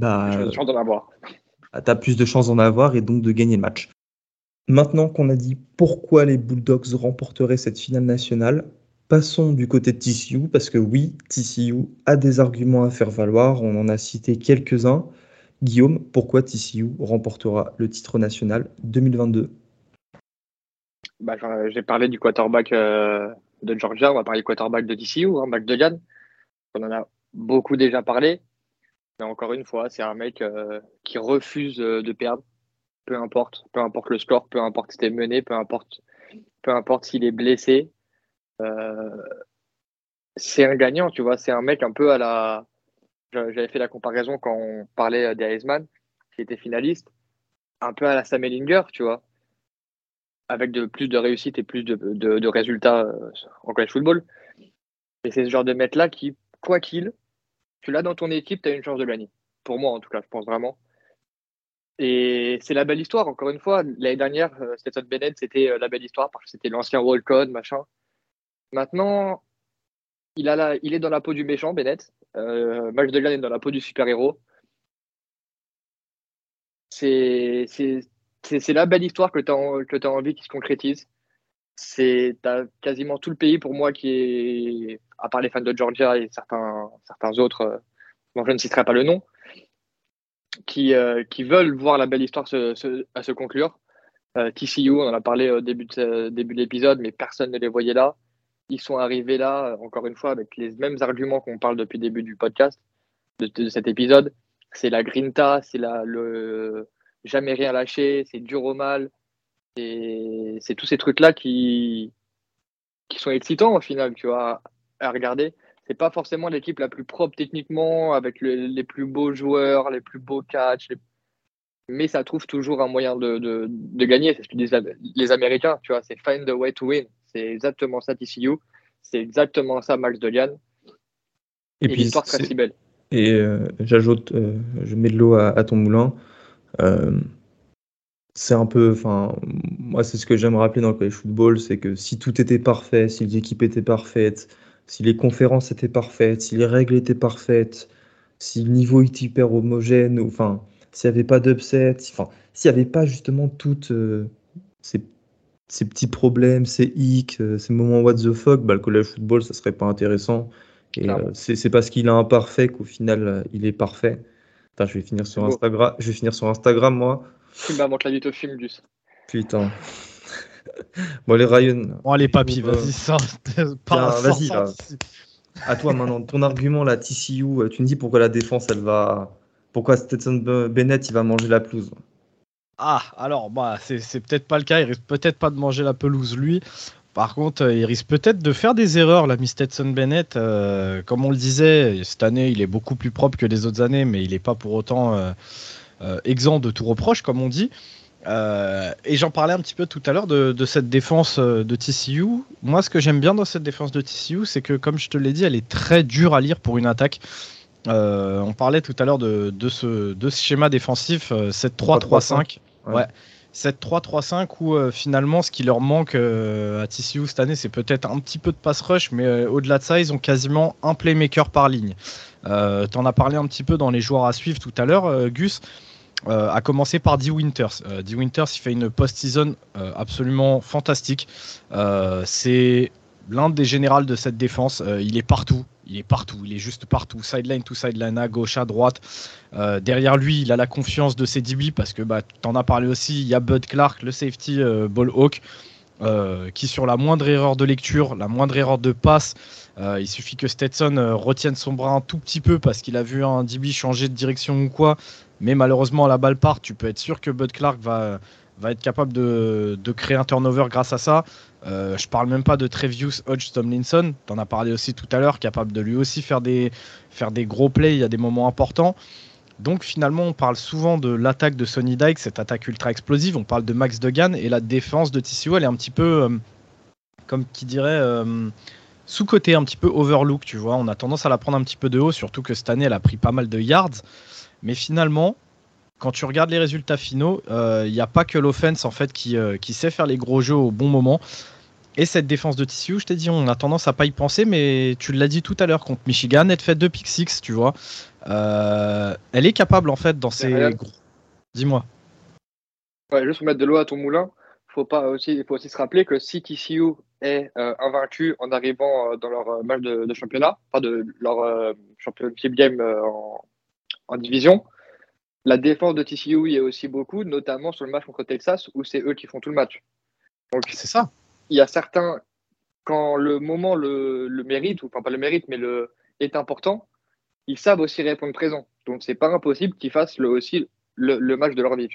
S1: bah, tu as plus de chances d'en avoir et donc de gagner le match. Maintenant qu'on a dit pourquoi les Bulldogs remporteraient cette finale nationale, passons du côté de TCU, parce que oui, TCU a des arguments à faire valoir, on en a cité quelques-uns. Guillaume, pourquoi TCU remportera le titre national 2022
S3: bah, J'ai parlé du quarterback euh, de Georgia, on va parler du quarterback de TCU, hein, McDougall. On en a beaucoup déjà parlé. Mais encore une fois, c'est un mec euh, qui refuse euh, de perdre, peu importe, peu importe le score, peu importe si es mené, peu importe s'il est blessé. C'est un gagnant, tu vois. C'est un mec un peu à la, j'avais fait la comparaison quand on parlait des Heisman, qui était finaliste, un peu à la Sam Ellinger, tu vois, avec plus de réussite et plus de, résultats euh, en college football. Et c'est ce genre de mec-là qui, quoi qu'il, tu l'as dans ton équipe, tu as une chance de gagner. Pour moi, en tout cas, je pense vraiment. Et c'est la belle histoire, encore une fois. L'année dernière, euh, Stetson Bennett, c'était euh, la belle histoire parce que c'était l'ancien Walcott, machin. Maintenant, il, est dans la peau du méchant, Bennett. Euh, Degan est dans la peau du super-héros. C'est la belle histoire que tu as, envie qui se concrétise. Tu as quasiment tout le pays pour moi qui est, à part les fans de Georgia et certains, autres, euh, dont je ne citerai pas le nom, qui, euh, veulent voir la belle histoire se, à se conclure. Euh, TCU, on en a parlé au début de l'épisode, mais personne ne les voyait là ils sont arrivés là, encore une fois, avec les mêmes arguments qu'on parle depuis le début du podcast, de, cet épisode. C'est la grinta, c'est le jamais rien lâcher, c'est dur au mal. C'est tous ces trucs-là qui, qui sont excitants au final, tu vois, à regarder. C'est pas forcément l'équipe la plus propre techniquement, avec les plus beaux joueurs, les plus beaux catchs, mais ça trouve toujours un moyen de, de, de gagner. C'est ce que disent les Américains, tu vois, c'est find the way to win. C'est exactement ça TCU. C'est exactement ça Max Delian. Et, puis l'histoire si belle.
S1: Et euh, j'ajoute, euh, je mets de l'eau à, ton moulin. Euh, c'est un peu, enfin, moi c'est ce que j'aime rappeler dans le college football, c'est que si tout était parfait, si les équipes étaient parfaites, si les conférences étaient parfaites, si les règles étaient parfaites, si le niveau était hyper homogène, enfin, s'il n'y avait pas d'upset, enfin, s'il n'y avait pas justement toutes ces ces petits problèmes, ces hicks, euh, ces moments what the fuck, bah, le college football, ça serait pas intéressant. Et euh, c'est parce qu'il est imparfait qu'au final, euh, il est parfait. Attends, je vais finir sur Instagram. Je vais finir sur Instagram, moi.
S3: Tu que la vidéo film, Gus.
S1: Putain. [LAUGHS] bon, les Ryan.
S2: Bon, allez, papy, vas-y, ça.
S1: Vas-y, là. À toi maintenant, ton argument là, TCU, tu me dis pourquoi la défense, elle va. Pourquoi Stetson Bennett, il va manger la pelouse
S2: ah, alors, bah, c'est peut-être pas le cas. Il risque peut-être pas de manger la pelouse lui. Par contre, il risque peut-être de faire des erreurs, la Stetson Bennett. comme on le disait, cette année, il est beaucoup plus propre que les autres années, mais il n'est pas pour autant exempt de tout reproche, comme on dit. Euh, et j'en parlais un petit peu tout à l'heure de, cette défense euh, de TCU. Moi, ce que j'aime bien dans cette défense de TCU, c'est que, comme je te l'ai dit, elle est très dure à lire pour une attaque. Euh, on parlait tout à l'heure de, ce, de ce schéma défensif 7-3-3-5. Ouais. 7-3-3-5 où finalement ce qui leur manque à TCU cette année c'est peut-être un petit peu de pass rush mais au-delà de ça ils ont quasiment un playmaker par ligne. tu en as parlé un petit peu dans les joueurs à suivre tout à l'heure Gus. Euh, à commencer par Dee Winters. Euh, Dee Winters, il fait une post-season euh, absolument fantastique. c'est l'un des généraux de cette défense. il est partout. Il est partout. Il est juste partout. Sideline to sideline, à gauche, à droite. derrière lui, il a la confiance de ses DB parce que bah, tu en as parlé aussi. Il y a Bud Clark, le safety ball hawk. qui sur la moindre erreur de lecture, la moindre erreur de passe, il suffit que Stetson retienne son bras un tout petit peu parce qu'il a vu un DB changer de direction ou quoi, mais malheureusement, la balle part. Tu peux être sûr que Bud Clark va, va être capable de, créer un turnover grâce à ça. Euh, je parle même pas de Trevius Hodge Tomlinson. Tu en as parlé aussi tout à l'heure, capable de lui aussi faire des, faire des gros plays. Il y a des moments importants. Donc finalement, on parle souvent de l'attaque de Sonny Dyke, cette attaque ultra explosive. On parle de Max Degan et la défense de TCU, elle est un petit peu, euh, comme qui dirait, euh, sous-côté, un petit peu overlook. Tu vois, on a tendance à la prendre un petit peu de haut, surtout que cette année, elle a pris pas mal de yards. Mais finalement, quand tu regardes les résultats finaux, il euh, n'y a pas que l'offense en fait qui, qui, sait faire les gros jeux au bon moment. Et cette défense de TCU, je t'ai dit, on a tendance à pas y penser, mais tu l'as dit tout à l'heure contre Michigan, elle fait deux pick six, tu vois. Euh, elle est capable en fait dans ces gros. Dis-moi.
S3: Ouais, juste pour mettre de l'eau à ton moulin, faut pas aussi, il faut aussi se rappeler que si TCU est invaincu en arrivant dans leur match de, championnat, pas de leur championship game en, en division. La défense de TCU y est aussi beaucoup, notamment sur le match contre Texas où c'est eux qui font tout le match.
S2: Donc c'est ça.
S3: Il y a certains, quand le moment le, mérite, ou enfin pas le mérite, mais le est important, ils savent aussi répondre présent. Donc c'est pas impossible qu'ils fassent aussi le, match de leur vie.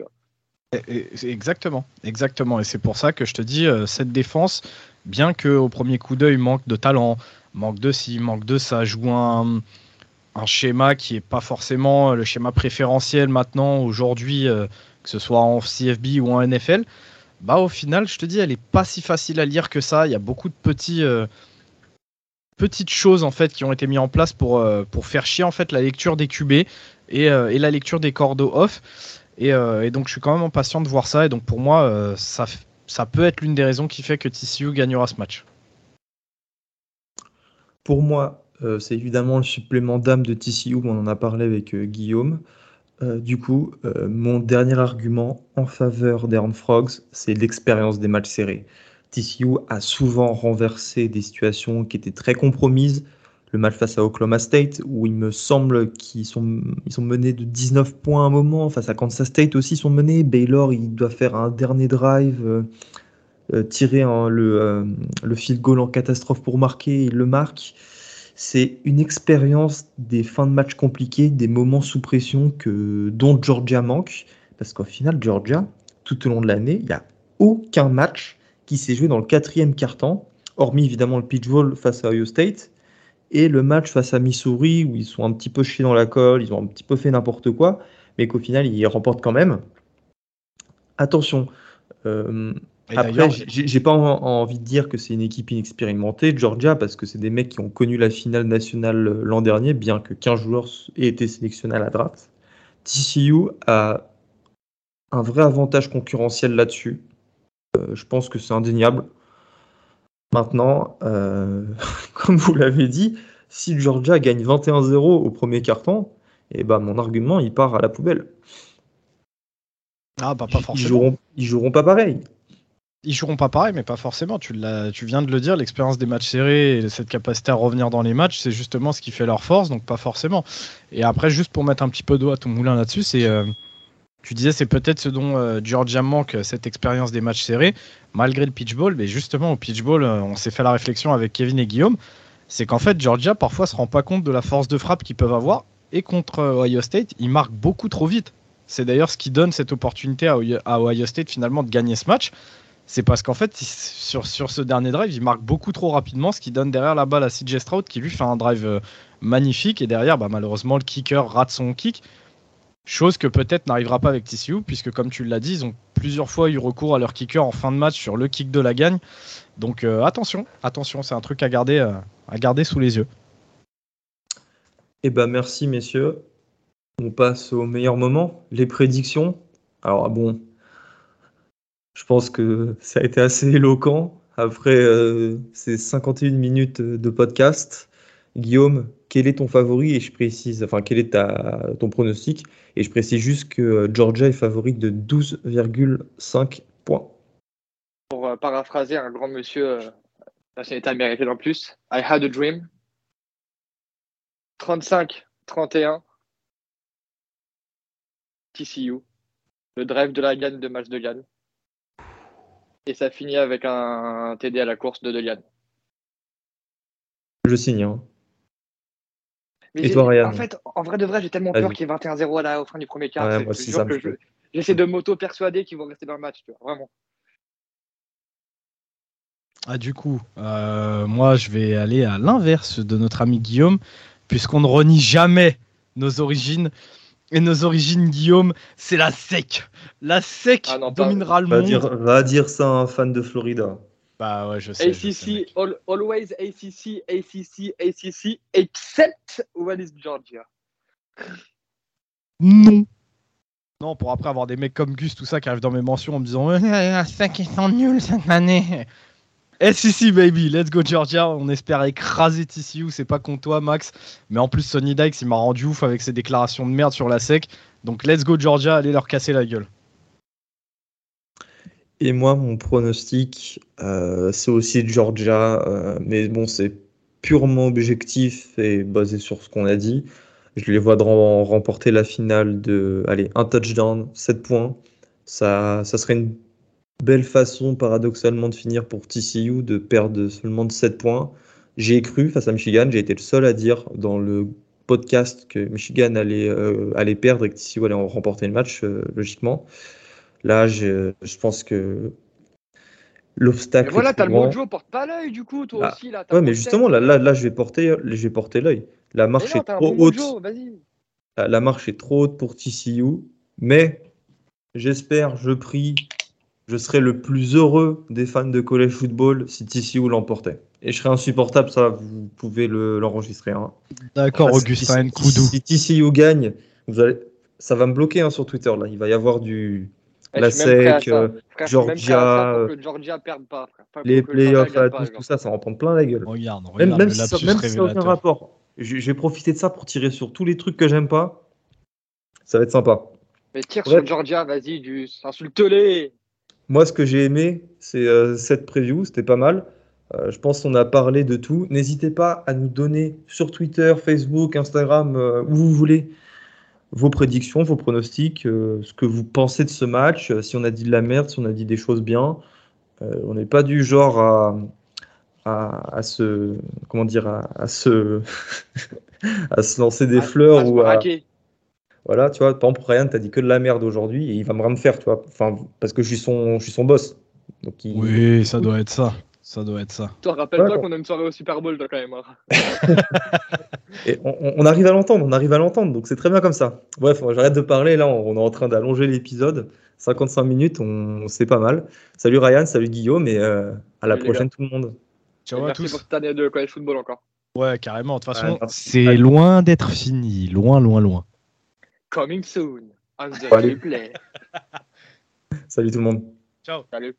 S2: Exactement, exactement. Et c'est pour ça que je te dis, euh, cette défense, bien qu'au premier coup d'œil manque de talent, manque de ci, manque de ça, joue un, un schéma qui n'est pas forcément le schéma préférentiel maintenant, aujourd'hui, euh, que ce soit en CFB ou en NFL, bah au final, je te dis, elle est pas si facile à lire que ça. Il y a beaucoup de petits, euh, petites choses en fait qui ont été mises en place pour, euh, pour faire chier en fait la lecture des QB et, et la lecture des cordeaux off. Et, donc je suis quand même impatient de voir ça. Et donc pour moi, ça, ça peut être l'une des raisons qui fait que TCU gagnera ce match.
S1: Pour moi, euh, c'est évidemment le supplément d'âme de TCU, on en a parlé avec euh, Guillaume. Euh, du coup, mon dernier argument en faveur des Frogs, c'est l'expérience des matchs serrés. TCU a souvent renversé des situations qui étaient très compromises. Le match face à Oklahoma State, où il me semble qu'ils sont, ils menés de 19 points à un moment. Face à Kansas State aussi, ils sont menés. Baylor, il doit faire un dernier drive, tirer le, le field goal en catastrophe pour marquer. Il le marque c'est une expérience des fins de match compliquées, des moments sous pression que, dont Georgia manque. Parce qu'au final, Georgia, tout au long de l'année, il n'y a aucun match qui s'est joué dans le quatrième quart-temps, hormis évidemment le pitch ball face à Ohio State et le match face à Missouri où ils sont un petit peu chiés dans la colle, ils ont un petit peu fait n'importe quoi, mais qu'au final ils remportent quand même. Attention, euh, après, j'ai pas envie de dire que c'est une équipe inexpérimentée, Georgia, parce que c'est des mecs qui ont connu la finale nationale euh, l'an dernier, bien que 15 joueurs aient été sélectionnés à la draft. TCU a un vrai avantage concurrentiel là-dessus. Euh, je pense que c'est indéniable. Maintenant, euh, [LAUGHS] comme vous l'avez dit, si Georgia gagne 21-0 au premier carton, eh ben mon argument il part à la poubelle.
S2: Ah bah pas forcément.
S1: Ils joueront, ils joueront pas pareil
S2: ils joueront pas pareil, mais pas forcément. Tu, tu viens de le dire, l'expérience des matchs serrés et cette capacité à revenir dans les matchs, c'est justement ce qui fait leur force, donc pas forcément. Et après, juste pour mettre un petit peu d'eau à ton moulin là-dessus, c'est. Euh, tu disais, c'est peut-être ce dont euh, Georgia manque, cette expérience des matchs serrés, malgré le pitchball. Mais justement, au pitchball, euh, on s'est fait la réflexion avec Kevin et Guillaume. C'est qu'en fait, Georgia, parfois, se rend pas compte de la force de frappe qu'ils peuvent avoir. Et contre Ohio State, ils marquent beaucoup trop vite. C'est d'ailleurs ce qui donne cette opportunité à Ohio State finalement de gagner ce match c'est parce qu'en fait, sur, sur ce dernier drive, il marque beaucoup trop rapidement, ce qui donne derrière la balle à CJ Stroud qui lui fait un drive euh, magnifique. Et derrière, bah, malheureusement, le kicker rate son kick. Chose que peut-être n'arrivera pas avec TCU, puisque comme tu l'as dit, ils ont plusieurs fois eu recours à leur kicker en fin de match sur le kick de la gagne. Donc euh, attention, attention, c'est un truc à garder, euh, à garder sous les yeux.
S1: Eh ben merci messieurs. On passe au meilleur moment, les prédictions. Alors bon, je pense que ça a été assez éloquent après euh, ces 51 minutes de podcast. Guillaume, quel est ton favori Et je précise, enfin, quel est ton pronostic? Et je précise juste que Georgia est favori de 12,5 points.
S3: Pour euh, paraphraser un grand monsieur euh, nationalité américaine en plus, I had a dream. 35-31. TCU. Le drive de la gagne de match de Yann. Et ça finit avec un TD à la course de Delian.
S1: Je signe. Hein.
S3: Et toi, Ryan En fait, en vrai de vrai, j'ai tellement peur qu'il y ait 21-0 à la fin du premier quart. J'essaie de m'auto-persuader qu'ils vont rester dans le match, tu vois, vraiment.
S2: Ah, du coup, euh, moi, je vais aller à l'inverse de notre ami Guillaume, puisqu'on ne renie jamais nos origines. Et nos origines, Guillaume, c'est la SEC. La SEC ah dominera le
S1: va
S2: monde.
S1: Dire, va dire ça à un fan de Florida.
S2: Bah ouais, je sais.
S3: ACC, always ACC, ACC, ACC, except when it's Georgia.
S2: Non. Non, pour après avoir des mecs comme Gus, tout ça, qui arrivent dans mes mentions en me disant La SEC, ils sont nuls cette année. SEC baby, let's go Georgia. On espère écraser TCU, c'est pas contre toi Max. Mais en plus, Sonny Dykes, il m'a rendu ouf avec ses déclarations de merde sur la SEC. Donc let's go Georgia, allez leur casser la gueule.
S1: Et moi, mon pronostic, euh, c'est aussi Georgia. Euh, mais bon, c'est purement objectif et basé sur ce qu'on a dit. Je les vois remporter la finale de, allez, un touchdown, 7 points. Ça, ça serait une belle façon, paradoxalement, de finir pour TCU, de perdre seulement de 7 points. J'ai cru face à Michigan, j'ai été le seul à dire dans le podcast que Michigan allait, euh, allait perdre et que TCU allait remporter le match, euh, logiquement. Là, je, je, pense que l'obstacle.
S3: Voilà, t'as le mojo, porte pas l'œil du coup, toi
S1: bah,
S3: aussi. Là,
S1: ouais, mais justement, là, là, là, je vais porter, je vais porter l'œil. La marche est trop haute. la, la marche est trop haute pour TCU, mais j'espère, je prie je serais le plus heureux des fans de college football si TCU l'emportait. Et je serais insupportable, ça, vous pouvez l'enregistrer. hein.
S2: D'accord, Augustin
S1: si, si, TCU gagne, vous allez, ça va me bloquer hein, sur Twitter. Là. Il va y avoir du. la SEC, euh, Georgia,
S3: Georgia perde pas,
S1: les playoffs, tout, tout, ça, ça en prend plein la gueule.
S2: Regarde, regarde
S1: même, même si ça n'a aucun rapport. Je, je vais profiter de ça pour tirer sur tous les trucs que j'aime pas. Ça va être sympa.
S3: Mais tire sur Georgia, vas-y, du... insulte-les
S1: moi, ce que j'ai aimé, c'est euh, cette preview, c'était pas mal. Euh, je pense qu'on a parlé de tout. N'hésitez pas à nous donner sur Twitter, Facebook, Instagram, euh, où vous voulez, vos prédictions, vos pronostics, ce que vous pensez de ce match, si on a dit de la merde, si on a dit des choses bien. on n'est pas du genre à, à, se comment dire à, se [LAUGHS] à se lancer des fleurs ou à, voilà, tu vois, par exemple, Ryan, t'as dit que de la merde aujourd'hui et il va me faire, tu vois. Enfin, parce que je suis son, je suis son boss.
S2: Donc Oui, ça doit être ça. Ça doit être ça.
S3: Toi, rappelle-toi qu'on a une soirée au Super Bowl, toi, quand même.
S1: Hein. [LAUGHS] et on, arrive à l'entendre, on arrive à l'entendre, donc c'est très bien comme ça. Bref, j'arrête de parler, là, on, est en train d'allonger l'épisode. 55 minutes, on, c'est pas mal. Salut Ryan, salut Guillaume, et euh, à la prochaine tout le monde.
S3: Ciao à tous. pour cette année de college football encore.
S2: Ouais, carrément. De toute façon, c'est loin d'être fini. Loin, loin, loin.
S3: Coming soon on the replay. [LAUGHS]
S1: Salut tout le monde.
S2: Ciao.
S3: Salut.